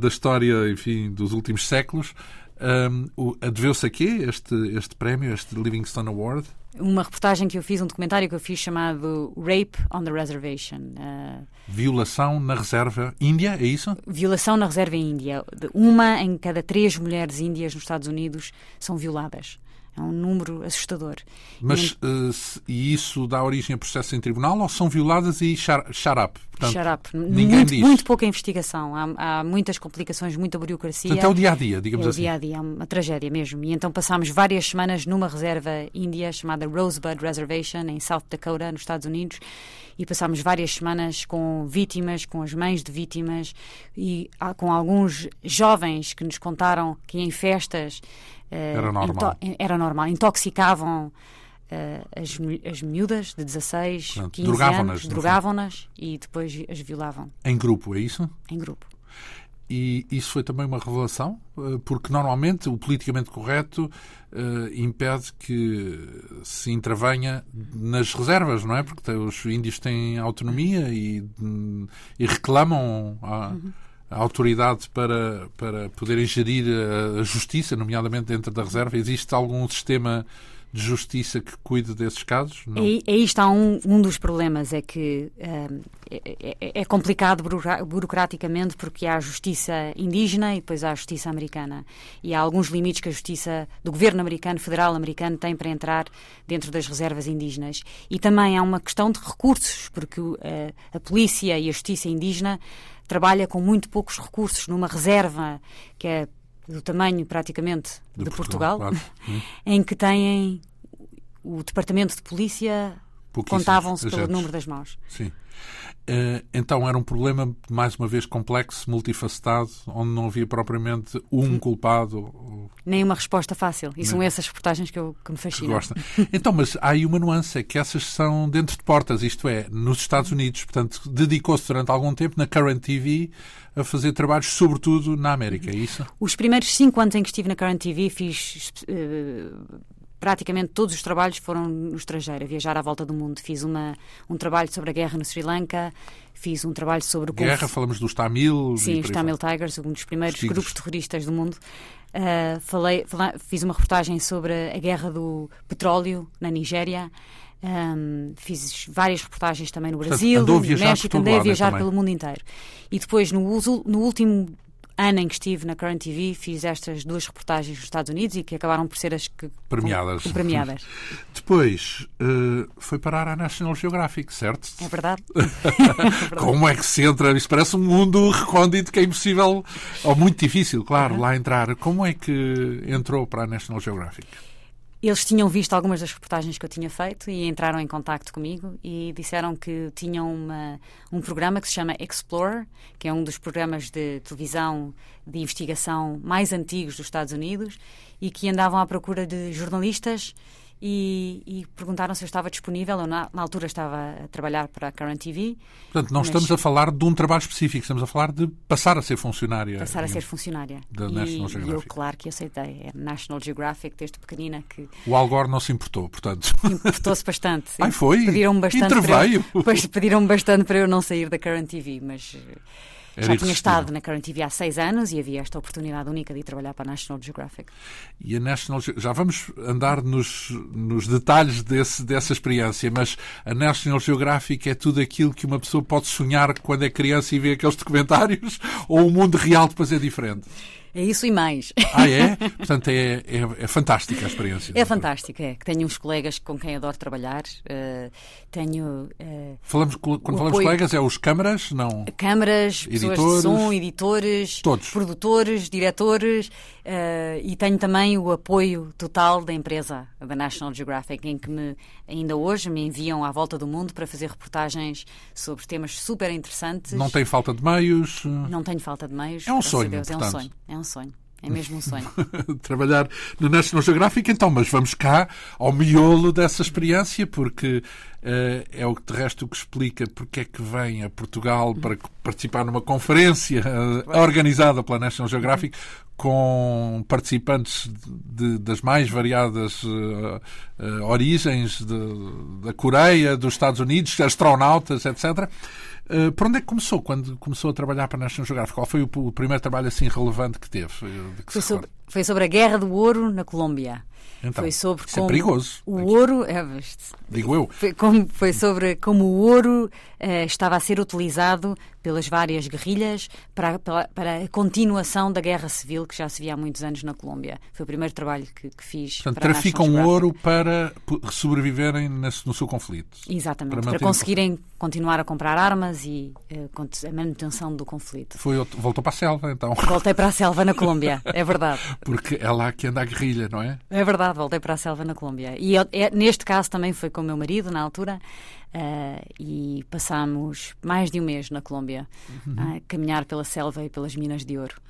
da história, enfim, dos últimos séculos. Um, Adveu-se a quê este, este prémio, este Livingstone Award? Uma reportagem que eu fiz, um documentário que eu fiz chamado Rape on the Reservation. Uh, Violação na reserva índia, é isso? Violação na reserva índia. Uma em cada três mulheres índias nos Estados Unidos são violadas. É um número assustador. Mas e, uh, e isso dá origem a processo em tribunal ou são violadas e up. Ninguém muito, diz. muito pouca investigação. Há, há, muitas complicações, muita burocracia. Portanto, é o dia a dia, digamos é assim. É o dia a dia, é uma tragédia mesmo. E então passámos várias semanas numa reserva índia chamada Rosebud Reservation, em South Dakota, nos Estados Unidos e passámos várias semanas com vítimas, com as mães de vítimas e com alguns jovens que nos contaram que em festas eh, era normal. era normal. Intoxicavam uh, as, as miúdas de 16, Portanto, 15 anos, drogavam-nas e depois as violavam. Em grupo, é isso? Em grupo. E isso foi também uma revelação, eh, porque normalmente o politicamente correto uh, impede que se intervenha nas reservas, não é? Porque os índios têm autonomia e, e reclamam a, uhum a autoridade para, para poderem gerir a, justiça, nomeadamente dentro da reserva? Existe algum sistema de justiça que cuide desses casos? Não. Aí, aí está um, um dos problemas, é que uh, é, é, complicado burocraticamente porque há a justiça indígena e depois há a justiça americana. E há alguns limites que a justiça do governo americano, federal americano, tem para entrar dentro das reservas indígenas. E também há uma questão de recursos, porque uh, a polícia e a justiça indígena trabalha com muito poucos recursos numa reserva que é do tamanho praticamente de, de Portugal, Portugal claro. em que têm o departamento de polícia contavam-se pelo número das mãos. Sim. Eh, então era um problema, mais uma vez, complexo, multifacetado, onde não havia propriamente um culpado. Nem uma resposta fácil. E são essas reportagens que, eu, que me fascinam. Que então, mas há aí uma nuance, é que essas são dentro de portas, isto é, nos Estados Unidos. Portanto, dedicou-se durante algum tempo na Current TV a fazer trabalhos, sobretudo na América, é isso? Os primeiros cinco anos em que estive na Current TV fiz uh, praticamente todos os trabalhos foram no estrangeiro, a viajar à volta do mundo. Fiz uma, um trabalho sobre a guerra no Sri Lanka, fiz um trabalho sobre o Guerra, falamos dos Tamil. Sim, os Tamil Tigers, um dos primeiros grupos terroristas do mundo. Uh, falei, falei, fiz uma reportagem sobre a guerra do petróleo na Nigéria. Um, fiz várias reportagens também no Brasil, no México, andei a viajar pelo mundo inteiro. E depois, no, no último ano em que estive na Current TV, fiz estas duas reportagens nos Estados Unidos e que acabaram por ser as que. Premiadas. Com, premiadas. Depois uh, foi parar à National Geographic, certo? É verdade. é verdade. Como é que se entra? Isso parece um mundo recôndito que é impossível, ou muito difícil, claro, uhum. lá entrar. Como é que entrou para a National Geographic? Eles tinham visto algumas das reportagens que eu tinha feito e entraram em contato comigo e disseram que tinham uma, um programa que se chama Explorer, que é um dos programas de televisão de investigação mais antigos dos Estados Unidos e que andavam à procura de jornalistas e, e, perguntaram se eu estava disponível. Eu, na, na, altura, estava a trabalhar para a Current TV. Portanto, não mas... estamos a falar de um trabalho específico, estamos a falar de passar a ser funcionária. Passar a ser funcionária. Da e, National Geographic. E eu, claro que aceitei. É National Geographic, desde pequenina que. O Al Gore não se importou, portanto. Importou-se bastante. Ai, foi? Pediram bastante. Interveio. Para eu, pediram bastante para eu não sair da Current TV, mas Já tinha estado na Current TV há seis anos e havia esta oportunidade única de ir trabalhar para a National Geographic. E a National já vamos andar nos, nos detalhes desse, dessa experiência, mas a National Geographic é tudo aquilo que uma pessoa pode sonhar quando é criança e vê aqueles documentários, ou o mundo real depois é diferente? É isso e mais. Ah, é? Portanto, é, é, é fantástica a experiência. É fantástica, é. Tenho uns colegas com quem adoro trabalhar. Uh, tenho. Uh, falamos, quando falamos apoio... colegas, é os câmaras? Não. Câmaras, editores, pessoas de som, editores, todos. produtores, diretores. Uh, e tenho também o apoio total da empresa, da National Geographic, em que me, ainda hoje me enviam à volta do mundo para fazer reportagens sobre temas super interessantes. Não tem falta de meios? Não tenho falta de meios. É um sonho. Deus, é um sonho. É um sonho. É mesmo um sonho. Trabalhar na National Geographic, então, mas vamos cá ao miolo dessa experiência, porque é o que de resto que explica porque é que vem a Portugal para participar numa conferência uh, organizada pela National Geographic com participantes de, das mais variadas uh, origens de, da Coreia, dos Estados Unidos, astronautas, etc. Uh, por onde é que começou quando começou a trabalhar para a National Geographic? Qual foi o, o primeiro trabalho assim relevante que teve? Que foi, sobre, foi, sobre, a Guerra do Ouro na Colômbia. Então, foi sobre como é perigoso. o ouro. É, Digo eu. Foi, como, foi sobre como o ouro uh, estava a ser utilizado pelas várias guerrilhas para, para, para, a continuação da guerra civil que já se via há muitos anos na Colômbia. Foi o primeiro trabalho que, que fiz. Portanto, traficam ouro para sobreviverem nesse, no seu conflito. Exatamente, para, para conseguirem continuar a comprar armas e uh, a manutenção do conflito. Foi, voltou para a selva, então. Voltei para a selva na Colômbia, é verdade. Porque é lá que anda a guerrilha, não é? É verdade, voltei para a selva na Colômbia. E eu, é, neste caso também foi com o meu marido, na altura. Uh, e passámos mais de um mês na Colômbia uhum. a caminhar pela selva e pelas minas de ouro.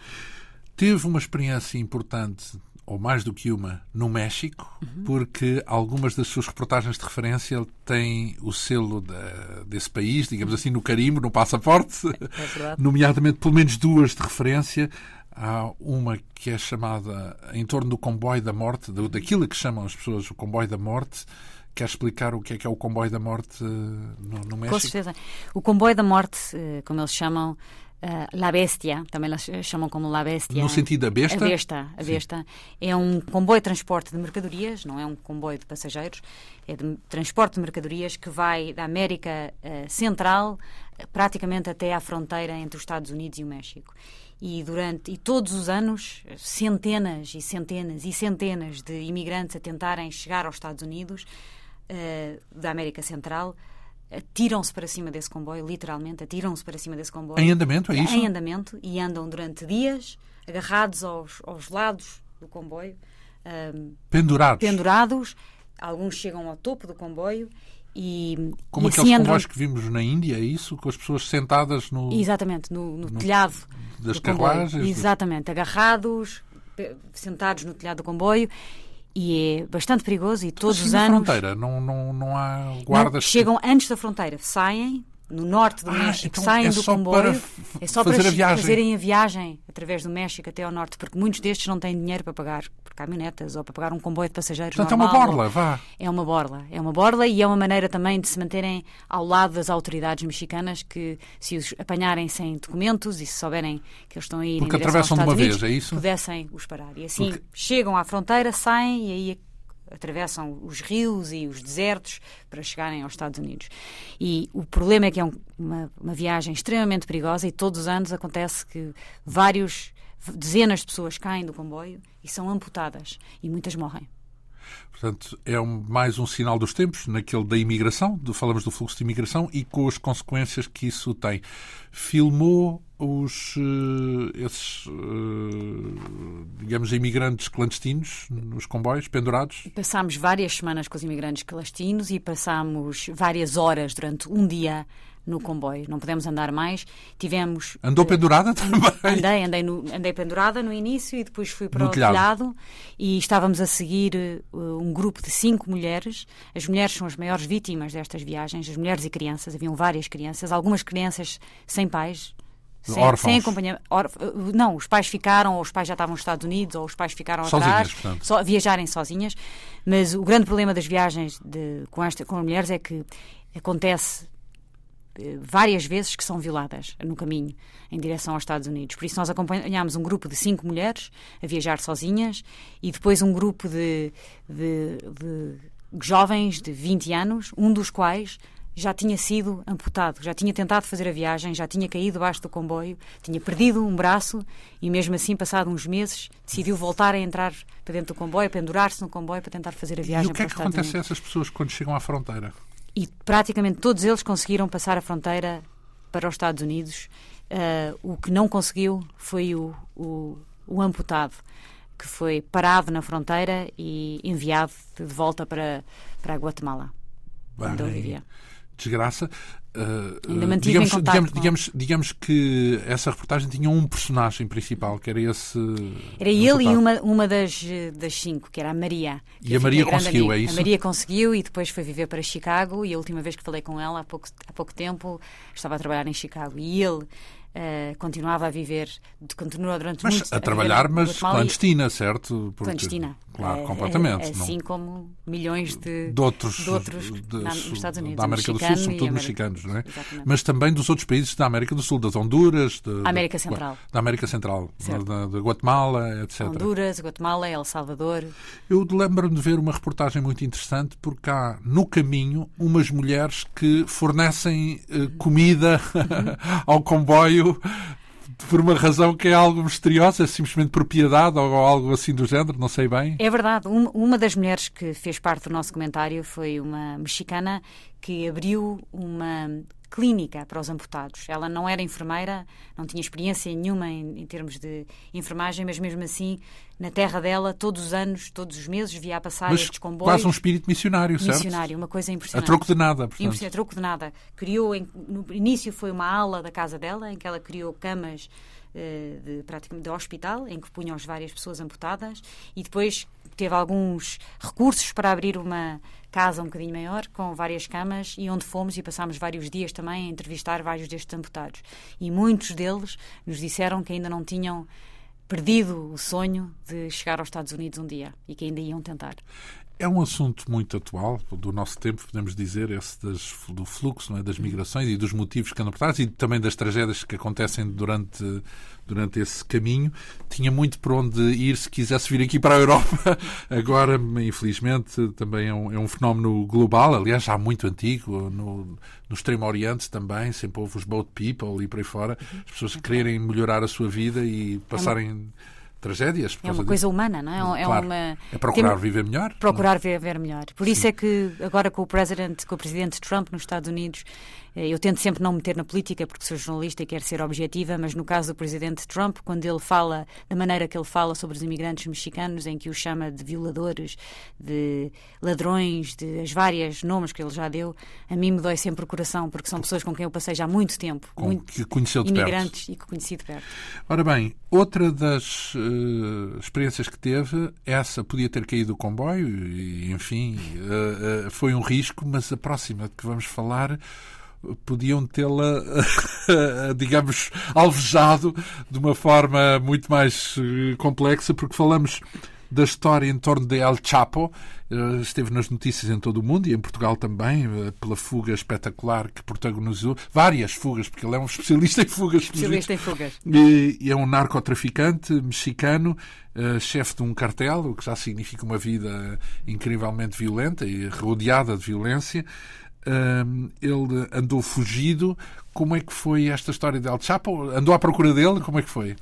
Teve uma experiência importante, ou mais do que uma, no México, uhum. porque algumas das suas reportagens de referência têm o selo de, desse país, digamos assim, no carimbo, no passaporte, é nomeadamente pelo menos duas de referência. Há uma que é chamada em torno do comboio da morte, daquilo que chamam as pessoas o comboio da morte, Quer explicar o que é que é o comboio da morte eh, no, no México? Com certeza. O comboio da morte, eh, como eles chamam, Uh, La Bestia, também eles chamam como La Bestia. No sentido da besta? A besta, a besta. É um comboio de transporte de mercadorias, não é um comboio de passageiros, é de transporte de mercadorias que vai da América uh, Central praticamente até à fronteira entre os Estados Unidos e o México. E durante e todos os anos, centenas e centenas e centenas de imigrantes a tentarem chegar aos Estados Unidos uh, da América Central atiram-se para cima desse comboio, literalmente, atiram-se para cima desse comboio. Em andamento, é isso? Em andamento e andam durante dias agarrados aos, aos lados do comboio. Um, pendurados. Pendurados. Alguns chegam ao topo do comboio e, Como e aqueles assim comboios que vimos na Índia, é isso? Com as pessoas sentadas no... Exatamente, no, no, no telhado das carruagens. Exatamente, agarrados, sentados no telhado do comboio e é bastante perigoso e todos assim, os anos. Na fronteira não, não, não há guardas. Não, chegam antes da fronteira, saem, no norte do ah, México, então saem é do comboio. é só para a fazerem a viagem através do México até ao norte, porque muitos destes não têm dinheiro para pagar por caminhonetas ou para pagar um comboio de passageiros. Portanto, normal. é uma borla, vá. É uma borla, é uma borla e é uma maneira também de se manterem ao lado das autoridades mexicanas que, se os apanharem sem documentos e se souberem que eles estão aí porque atravessam de uma Unidos, vez, é isso? Pudessem os parar. E assim porque... chegam à fronteira, saem e aí atravessam os rios e os desertos para chegarem aos Estados Unidos. E o problema é que é um, uma, uma viagem extremamente perigosa e todos os anos acontece que vários dezenas de pessoas caem do comboio e são amputadas e muitas morrem. Portanto, é um, mais um sinal dos tempos, naquele da imigração, falamos do fluxo de imigração e com as consequências que isso tem. Filmou os, uh, esses, uh, digamos, imigrantes clandestinos nos comboios, pendurados? Passámos várias semanas com os imigrantes clandestinos e passámos várias horas durante um dia no comboio. Não podemos andar mais. Tivemos. Andou uh, pendurada também? Andei, andei, no, andei pendurada no início e depois fui para no o telhado. telhado. e estávamos a seguir uh, um grupo de cinco mulheres. As mulheres são as maiores vítimas destas viagens, as mulheres e crianças. Haviam várias crianças, algumas crianças sem pais. Sem, sem acompanhamento. Não, os pais ficaram, ou os pais já estavam nos Estados Unidos, ou os pais ficaram sozinhas, atrás, portanto. só, viajarem sozinhas. Mas o grande problema das viagens de, com, esta, com as mulheres é que acontece eh, várias vezes que são violadas no caminho em direção aos Estados Unidos. Por isso nós acompanhámos um grupo de cinco mulheres a viajar sozinhas e depois um grupo de, de, de jovens de 20 anos, um dos quais já tinha sido amputado, já tinha tentado fazer a viagem, já tinha caído debaixo do comboio, tinha perdido um braço e mesmo assim, passado uns meses, decidiu voltar a entrar para dentro do comboio, pendurar-se no comboio para tentar fazer a viagem e o que é que acontece a essas pessoas quando chegam à fronteira? e praticamente todos eles conseguiram passar a fronteira para os Estados Unidos. Uh, o que não conseguiu foi o, o, o, amputado, que foi parado na fronteira e enviado de volta para, para a Guatemala, Bem, onde ele vivia. Desgraça. Uh, digamos, digamos, digamos, digamos, que essa reportagem tinha um personagem principal, que era esse. Era ele e uma, uma das, das cinco, que era a Maria. E a Maria conseguiu, amiga. é isso? A Maria conseguiu e depois foi viver para Chicago. E a última vez que falei com ela, há pouco, há pouco tempo, estava a trabalhar em Chicago. E ele Uh, continuava a viver, continua durante mas muito a, a trabalhar, mas clandestina, certo? Porque, clandestina. Claro, uh, completamente. assim não... como milhões de, de outros, de outros de, na, nos Estados Unidos. Da América do Sul, sobretudo mexicanos, não é? Exatamente. Mas também dos outros países da América do Sul, das Honduras, de, América Central. Da América Central, da, da, Guatemala, etc. Honduras, Guatemala, El Salvador. Eu lembro-me de ver uma reportagem muito interessante, porque há no caminho umas mulheres que fornecem uh, comida ao comboio por uma razão que é algo misteriosa, é simplesmente propriedade ou algo assim do género, não sei bem. É verdade. Uma das mulheres que fez parte do nosso comentário foi uma mexicana que abriu uma clínica para os amputados. Ela não era enfermeira, não tinha experiência nenhuma em, em, termos de enfermagem, mas mesmo assim, na terra dela, todos os anos, todos os meses, via a passar mas estes comboios. Quase um espírito missionário, certo? Missionário, uma coisa impressionante. A troco de nada, portanto. A troco de nada. Criou, no início foi uma ala da casa dela, em que ela criou camas eh, de, praticamente de hospital, em que punham as várias pessoas amputadas, e depois teve alguns recursos para abrir uma casa um bocadinho maior, com várias camas, e onde fomos e passámos vários dias também a entrevistar vários destes amputados. E muitos deles nos disseram que ainda não tinham perdido o sonho de chegar aos Estados Unidos um dia e que ainda iam tentar. É um assunto muito atual, do nosso tempo, podemos dizer, esse das, do fluxo, é? das migrações e dos motivos que andam por trás e também das tragédias que acontecem durante, durante esse caminho. Tinha muito por onde ir se quisesse vir aqui para a Europa. Agora, infelizmente, também é um, é um fenómeno global, aliás, já muito antigo, no, no Extremo Oriente também, sempre houve os boat people e por aí fora, as pessoas quererem melhorar a sua vida e passarem tragédias. É uma coisa humana, não é? É, claro, uma... é procurar Tem... viver melhor. Procurar viver melhor. Por Sim. isso é que agora com o presidente, com o presidente Trump nos Estados Unidos, eu tento sempre não meter na política porque sou jornalista e quero ser objetiva, mas no caso do presidente Trump, quando ele fala da maneira que ele fala sobre os imigrantes mexicanos, em que os chama de violadores, de ladrões, de as várias nomes que ele já deu, a mim me dói sempre o coração porque são pessoas com quem eu passei já muito tempo, com, muito que conheceu de imigrantes perto. e que conheci de perto. Ora bem, outra das uh, experiências que teve, essa podia ter caído o comboio e, enfim, uh, uh, foi um risco, mas a próxima que vamos falar podiam tê-la, digamos, alvejado de uma forma muito mais eh, complexa, porque falamos da história em torno de El Chapo. Eh, esteve nas notícias em todo o mundo e em Portugal também, eh, pela fuga espetacular que protagonizou. Várias fugas, porque ele é um especialista em fugas. Especialista em fugas. E, e é um narcotraficante mexicano, chefe de um cartel, o que já significa uma vida incrivelmente violenta e rodeada de violência ele andou fugido. Como é que foi esta história de El Chapo? Andou à procura dele? Como é que foi?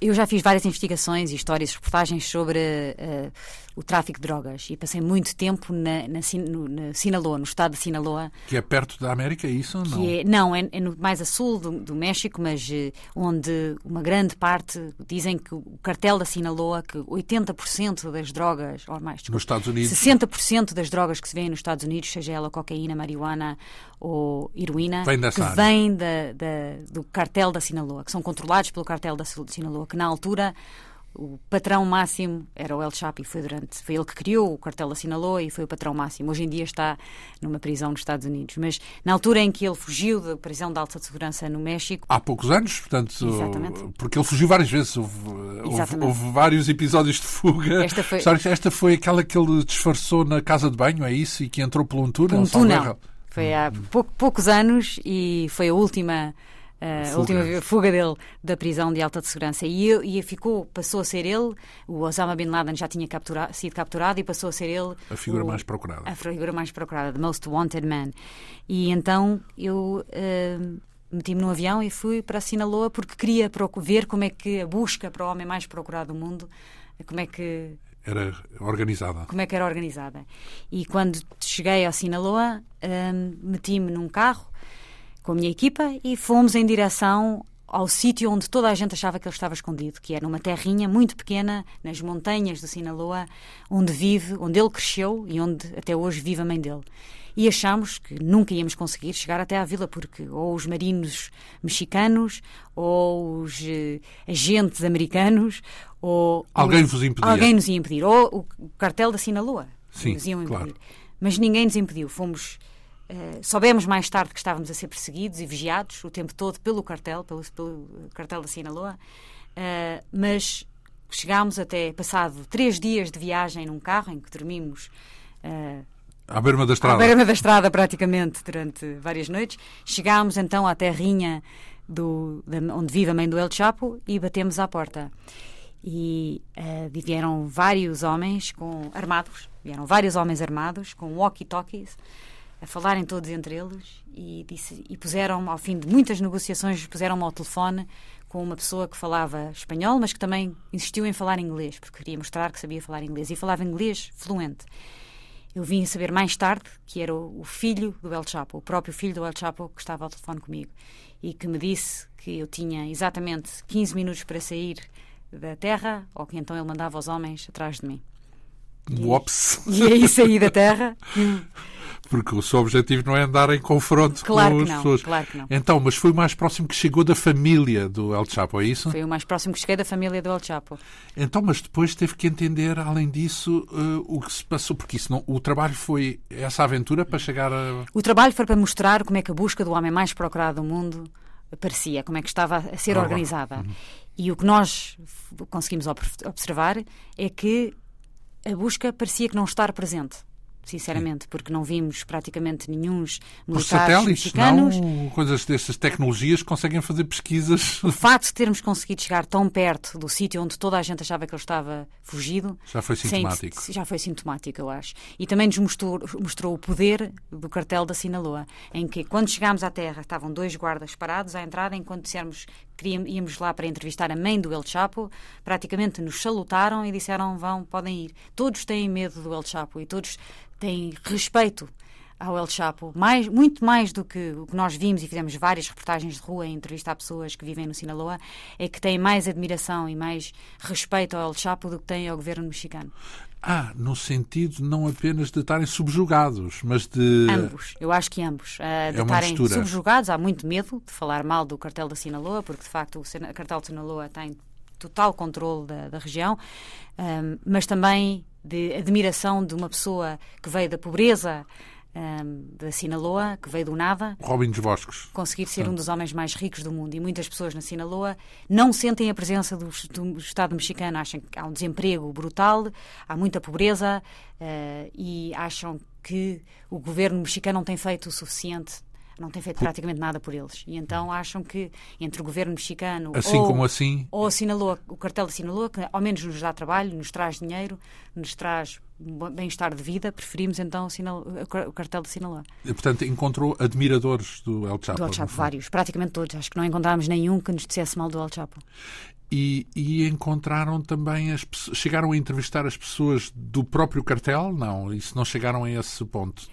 Eu já fiz várias investigações, histórias, reportagens sobre uh, o tráfico de drogas e passei muito tempo na, na, no, na, Sinaloa, no estado de Sinaloa. Que é perto da América, é isso ou não? É, não, é, é no, mais a sul do, do México, mas uh, onde uma grande parte dizem que o cartel da Sinaloa, que 80% das drogas, ou mais, desculpa, nos Estados Unidos, 60% das drogas que se vêem nos Estados Unidos, seja ela cocaína, marihuana ou heroína, vem que área. vem da, da, do cartel da Sinaloa, que são controlados pelo cartel da Sinaloa, que na altura o patrão máximo era o El Chapo e foi durante foi ele que criou o cartel assinalou e foi o patrão máximo. Hoje em dia está numa prisão nos Estados Unidos. Mas na altura em que ele fugiu da prisão de alta segurança no México há poucos anos portanto Exatamente. porque ele fugiu várias vezes. Houve, houve, houve vários episódios de fuga. Esta foi... esta foi aquela que ele disfarçou na casa de banho é isso? E que entrou por um túnel um túnel. foi há poucos anos e foi a última a última fuga dele da prisão de alta segurança. E, e ficou, passou a ser ele, o Osama Bin Laden já tinha captura, sido capturado e passou a ser ele a figura o, mais procurada. A figura mais procurada, the most wanted man. E então eu uh, meti-me no avião e fui para Sinaloa porque queria ver como é que a busca para o homem mais procurado do mundo, como é que era organizada. Como é que era organizada. E quando cheguei a Sinaloa, uh, meti-me num carro com a minha equipa e fomos em direção ao sítio onde toda a gente achava que ele estava escondido, que era numa terrinha muito pequena, nas montanhas do Sinaloa, onde vive, onde ele cresceu e onde até hoje vive a mãe dele. e achamos que nunca íamos conseguir chegar até à vila, porque ou os marinos mexicanos, ou os uh, agentes americanos, ou. Alguém vos impedia. Alguém nos ia impedir. Ou o cartel da Sinaloa. Sim, nos iam impedir. claro. Mas ninguém nos impediu. Fomos. Uh, soubemos mais tarde que estávamos a ser perseguidos e vigiados o tempo todo pelo cartel, pelo, pelo cartel da Sinaloa, uh, mas chegámos até, passado três dias de viagem num carro em que dormimos uh, à beira da estrada. À beira da estrada, praticamente, durante várias noites. Chegámos então à terrinha do, onde vive a mãe do El Chapo e batemos à porta. E uh, vieram vários homens com armados, vieram vários homens armados com walkie-talkies a falarem todos entre eles e, disse, e puseram, ao fim de muitas negociações, puseram-me ao telefone com uma pessoa que falava espanhol, mas que também insistiu em falar inglês, porque queria mostrar que sabia falar inglês. E falava inglês fluente. Eu vim saber mais tarde que era o, filho do El Chapo, o próprio filho do El Chapo, que estava ao telefone comigo e que me disse que eu tinha exatamente 15 minutos para sair da terra, ou que então ele mandava os homens atrás de mim. Uops! E, e aí saí da terra. Porque o seu objetivo não é andar em confronto claro com as não, pessoas. Claro que não. Então, mas foi o mais próximo que chegou da família do El Chapo, é isso? Foi o mais próximo que cheguei da família do El Chapo. Então, mas depois teve que entender, além disso, uh, o que se passou, porque isso não, o trabalho foi essa aventura para chegar a. O trabalho foi para mostrar como é que a busca do homem mais procurado do mundo parecia, como é que estava a ser Ah, organizada. uhum. E o que nós conseguimos observar é que a busca parecia que não estar presente. Sinceramente, porque não vimos praticamente nenhum militares satélites, mexicanos. não? Coisas dessas tecnologias conseguem fazer pesquisas. O facto de termos conseguido chegar tão perto do sítio onde toda a gente achava que ele estava fugido Já foi sem- sintomático. já foi sintomático, eu acho. E também nos mostrou, mostrou o poder do cartel da Sinaloa, em que quando chegámos à terra estavam dois guardas parados à entrada, enquanto dissemos que queríamos, íamos lá para entrevistar a mãe do El Chapo, praticamente nos salutaram e disseram vão, podem ir. Todos têm medo do El Chapo e todos têm respeito ao El Chapo, mais, muito mais do que o que nós vimos e fizemos várias reportagens de rua e entrevistar pessoas que vivem no Sinaloa, é que têm mais admiração e mais respeito ao El Chapo do que têm ao governo mexicano. Ah, no sentido não apenas de estarem subjugados, mas de. Ambos, eu acho que ambos. Uh, de É uma estarem mistura. subjugados, há muito medo de falar mal do cartel da Sinaloa, porque de facto o cartel de Sinaloa tem total controle da, da região, um, mas também de admiração de uma pessoa que veio da pobreza um, da Sinaloa, que veio do nada, Robin dos Bosques. conseguir ser um dos homens mais ricos do mundo. E muitas pessoas na Sinaloa não sentem a presença do, do Estado mexicano. Acham que há um desemprego brutal, há muita pobreza eh, e acham que o governo mexicano não tem feito o suficiente. Não tem feito praticamente nada por eles. E então acham que entre o governo mexicano Assim ou, como assim. ou a Sinaloa, o cartel da Sinaloa, que ao menos nos dá trabalho, nos traz dinheiro, nos traz bem-estar de vida, preferimos então o, cartel da Sinaloa. Portanto, encontrou admiradores do El Chapo. Do El Chapo, vários, praticamente todos. Acho que não encontrámos nenhum que nos dissesse mal do El Chapo. E, e encontraram também as. Chegaram a entrevistar as pessoas do próprio cartel? Não, isso não chegaram a esse ponto.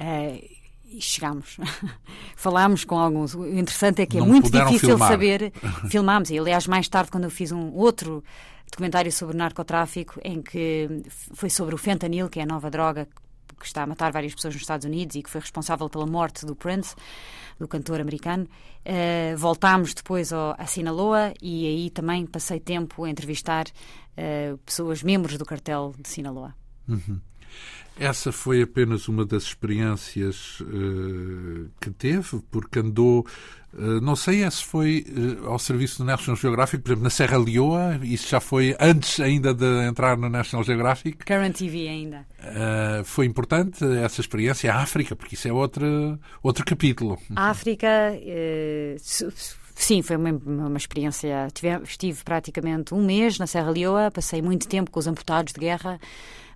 Eh, e chegámos. Falámos com alguns. O interessante é que é Não muito puderam difícil filmar. saber. Filmámos. E, aliás, mais tarde, quando eu fiz um outro documentário sobre narcotráfico, em que foi sobre o fentanil, que é a nova droga que está a matar várias pessoas nos Estados Unidos e que foi responsável pela morte do Prince, do cantor americano. Eh, voltámos depois ao, a Sinaloa e aí também passei tempo a entrevistar eh, pessoas, membros do cartel de Sinaloa. Essa foi apenas uma das experiências eh, que teve, porque andou, eh, não sei se foi eh, ao serviço do National Geographic, por exemplo, na Serra Leoa, isso já foi antes ainda de entrar no National Geographic. Current TV ainda. Foi importante essa experiência, a África, porque isso é outro, outro capítulo. A África, sim, foi uma, uma experiência. Tive, estive praticamente um mês na Serra Leoa, passei muito tempo com os amputados de guerra,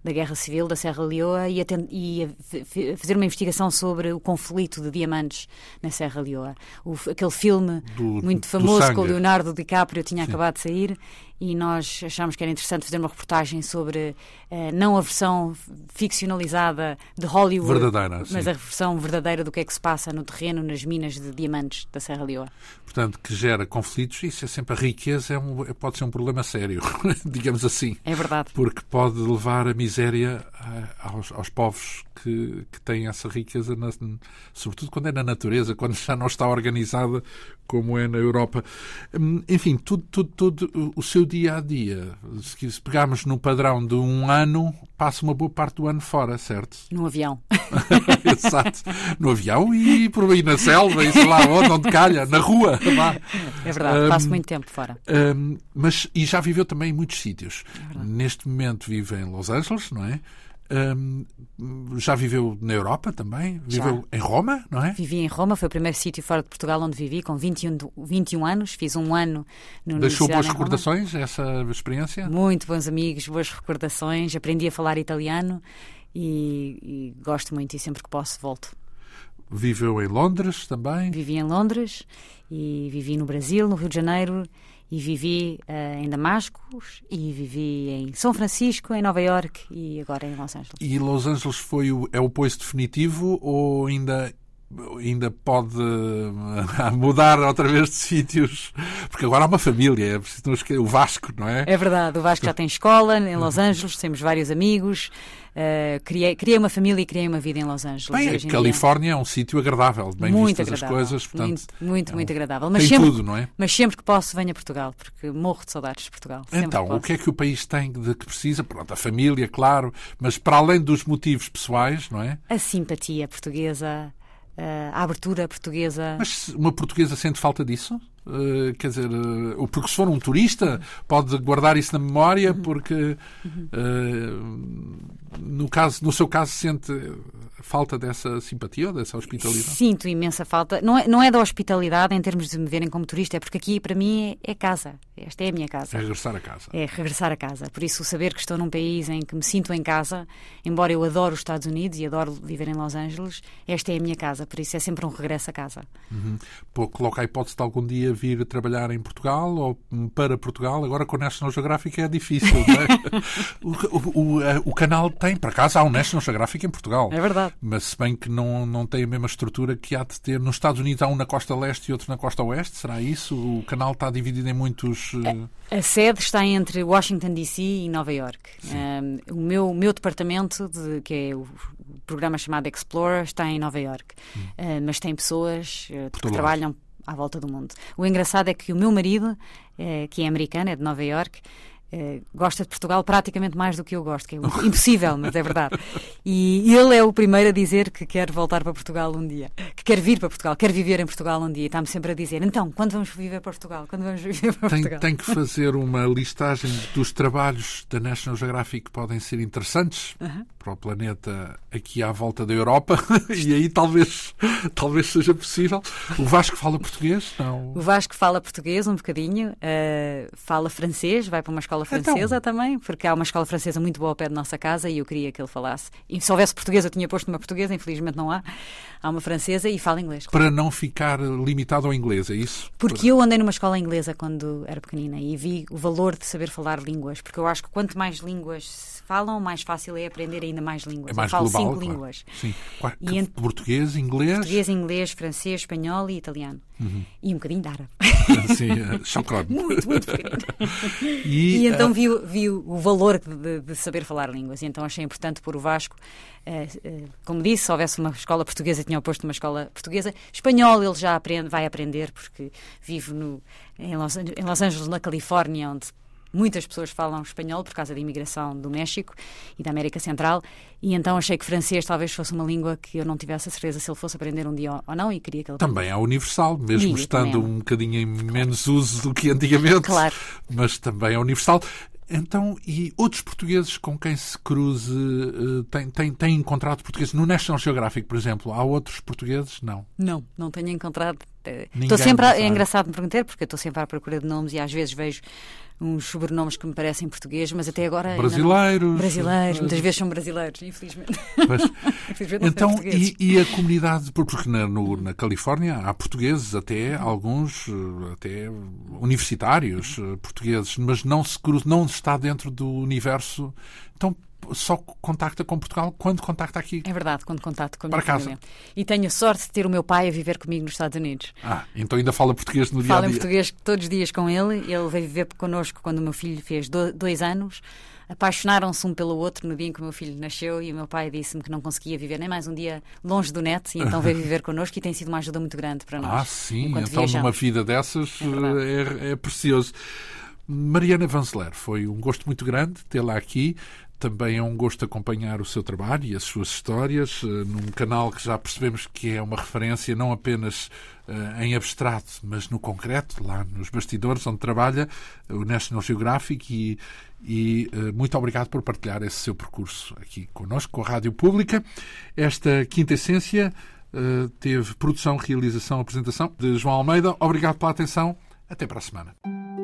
da Guerra Civil da Serra Leoa, e a, e a fazer uma investigação sobre o conflito de diamantes na Serra Leoa. O aquele filme Do- muito famoso com o Leonardo DiCaprio tinha acabado de sair e nós achámos que era interessante fazer uma reportagem sobre eh, não a versão ficcionalizada de Hollywood, Verdadeira, mas a versão verdadeira do que é que se passa no terreno, nas minas de diamantes da Serra Leoa. Portanto, que gera conflitos, isso é sempre a riqueza, é um- pode ser um problema sério, digamos assim. É verdade. Porque pode levar a miséria aos, aos povos que, que, têm essa riqueza, na, sobretudo quando é na natureza, quando já não está organizada como é na Europa. Hum, enfim, tudo, tudo, tudo o seu dia a dia. Se pegarmos no padrão de um ano, passa uma boa parte do ano fora, certo? No avião. Exato. No avião e por aí na selva, e sei lá onde, onde calha, na rua. Lá. É verdade, um, passo muito tempo fora. Um, mas, e já viveu também em muitos sítios. É Neste momento vive em Los Angeles, não é? Um, já viveu na Europa também? Viveu já. em Roma, não é? Vivi em Roma, foi o primeiro sítio fora de Portugal onde vivi, com 21, 21 anos. Fiz um ano no Deixou boas recordações essa experiência? Muito bons amigos, boas recordações. Aprendi a falar italiano e, e gosto muito e sempre que posso volto. Viveu em Londres também? Vivi em Londres e vivi no Brasil, no Rio de Janeiro e vivi uh, em Damasco e vivi em São Francisco, em Nova York e agora em Los Angeles. E Los Angeles foi o, é o posto definitivo ou ainda ainda pode eh, mudar outra vez de sítios, porque agora há uma família, é preciso o Vasco, não é? É verdade, o Vasco já tem escola em Los Angeles, temos vários amigos, uh, criei, criei uma família e criei uma vida em Los Angeles. Bem, a Califórnia é um sítio agradável, bem muito vistas agradável, as coisas. Portanto, muito, muito, é muito agradável. Mas sempre, tudo, não é? Mas sempre que posso venho a Portugal, porque morro de saudades de Portugal. Então, o que é que o país tem de que precisa? Pronto, a família, claro, mas para além dos motivos pessoais, não é? A simpatia portuguesa, a abertura portuguesa. Mas uma portuguesa sente falta disso? Uh, quer dizer, uh, porque se for um turista pode guardar isso na memória porque uh, no, caso, no seu caso sente falta dessa simpatia ou dessa hospitalidade? Sinto imensa falta. Não é, não é da hospitalidade em termos de me verem como turista, é porque aqui para mim é, é casa. Esta é a minha casa. É regressar a casa. É regressar a casa. Por isso, saber que estou num país em que me sinto em casa, embora eu adoro os Estados Unidos e adoro viver em Los Angeles, esta é a minha casa. Por isso é sempre um regresso a casa. Uhum. Pô, coloca a hipótese de algum dia vir trabalhar em Portugal ou para Portugal. Agora com o National Geographic é difícil, é? o, o, o, o, canal tem, para casa, há um National Geographic em Portugal. É verdade. Mas se bem que não, não tem a mesma estrutura que há de ter. Nos Estados Unidos há um na costa leste e outro na costa oeste, será isso? O canal está dividido em muitos. A, a sede está entre Washington DC e Nova York. Um, o meu, meu departamento, de, que é o programa chamado Explorer, está em Nova York. Hum. Uh, mas tem pessoas uh, que trabalham à volta do mundo. O engraçado é que o meu marido, uh, que é americano, é de Nova York, Uh, gosta de Portugal praticamente mais do que eu gosto, que é impossível, mas é verdade. E ele é o primeiro a dizer que quer voltar para Portugal um dia, que quer vir para Portugal, quer viver em Portugal um dia. Está-me sempre a dizer: então, quando vamos viver para Portugal? Quando vamos viver para tem, Portugal? Tem que fazer uma listagem dos trabalhos da National Geographic que podem ser interessantes uh -huh. para o planeta aqui à volta da Europa, e aí talvez, talvez seja possível. O Vasco fala português? Não. O Vasco fala português um bocadinho, uh, fala francês, vai para uma escola escola então. francesa então... também, porque há uma escola francesa muito boa ao pé de nossa casa e eu queria que ele falasse. E se houvesse português, eu tinha posto uma portuguesa, infelizmente não há. Há uma francesa e fala inglês. Claro. Para não ficar limitado ao inglês, é isso? Porque eu andei numa escola inglesa quando era pequenina e vi o valor de saber falar línguas, porque eu acho que quanto mais línguas se falam, mais fácil é aprender ainda mais línguas. É mais eu falo global, cinco claro. línguas. Sim. E ent... Português, inglês? Português, inglês, francês, espanhol e italiano. Uhum. E um bocadinho de árabe. Sim, uh, muito, muito pequenino. E, e então uh... vi, vi o valor de, de, saber falar línguas. E então achei importante pôr o Vasco. Uh, como disse, se houvesse uma escola portuguesa, tinha oposto uma escola portuguesa. Espanhol ele já aprende, vai aprender, porque vive no, em, Los, em Los Angeles, na Califórnia, onde muitas pessoas falam espanhol por causa da imigração do México e da América Central, e então achei que francês talvez fosse uma língua que eu não tivesse a certeza se ele fosse aprender um dia ou não, e queria que ele Também é universal, mesmo estando é. um bocadinho em menos uso do que antigamente, claro. mas também é universal. Então, e outros portugueses com quem se cruze uh, têm, têm, têm encontrado portugueses? No National Geographic, por exemplo, há outros portugueses? Não. Não, não tenho encontrado. Eh, estou sempre a, é engraçado me perguntar, porque estou sempre à procura de nomes e às vezes vejo uns sobrenomes que me parecem portugueses, mas até agora. Brasileiros. Não... Brasileiros, muitas vezes são brasileiros, infelizmente. Mas, infelizmente então, e, e, a comunidade, porque na, no, na Califórnia há portugueses, até alguns, eh, até universitários eh, portugueses, mas não se cruza, não está dentro do universo. Então, só contacta com Portugal quando contacta aqui. É verdade, quando contacto com a Para família. casa. E tenho a sorte de ter o meu pai a viver comigo nos Estados Unidos. Ah, então ainda fala português no dia a dia. Fala em português todos os dias com ele. Ele veio viver connosco quando o meu filho fez dois anos. apaixonaram-se um pelo outro no dia em que o meu filho nasceu e o meu pai disse-me que não conseguia viver nem mais um dia longe do net e então veio viver connosco e tem sido uma ajuda muito grande para nós. Ah, sim, então viajamos. numa vida dessas é, é, é precioso. Mariana Vanzeler, foi um gosto muito grande tê-la aqui. Também é um gosto acompanhar o seu trabalho e as suas histórias eh, num canal que já percebemos que é uma referência não apenas eh, em abstrato, mas no concreto, lá nos bastidores onde trabalha, o National Geographic, e, e eh, muito obrigado por partilhar esse seu percurso aqui connosco, com a Rádio Pública. Esta quinta essência teve produção, realização, apresentação de João Almeida. Obrigado pela atenção. Até para a semana.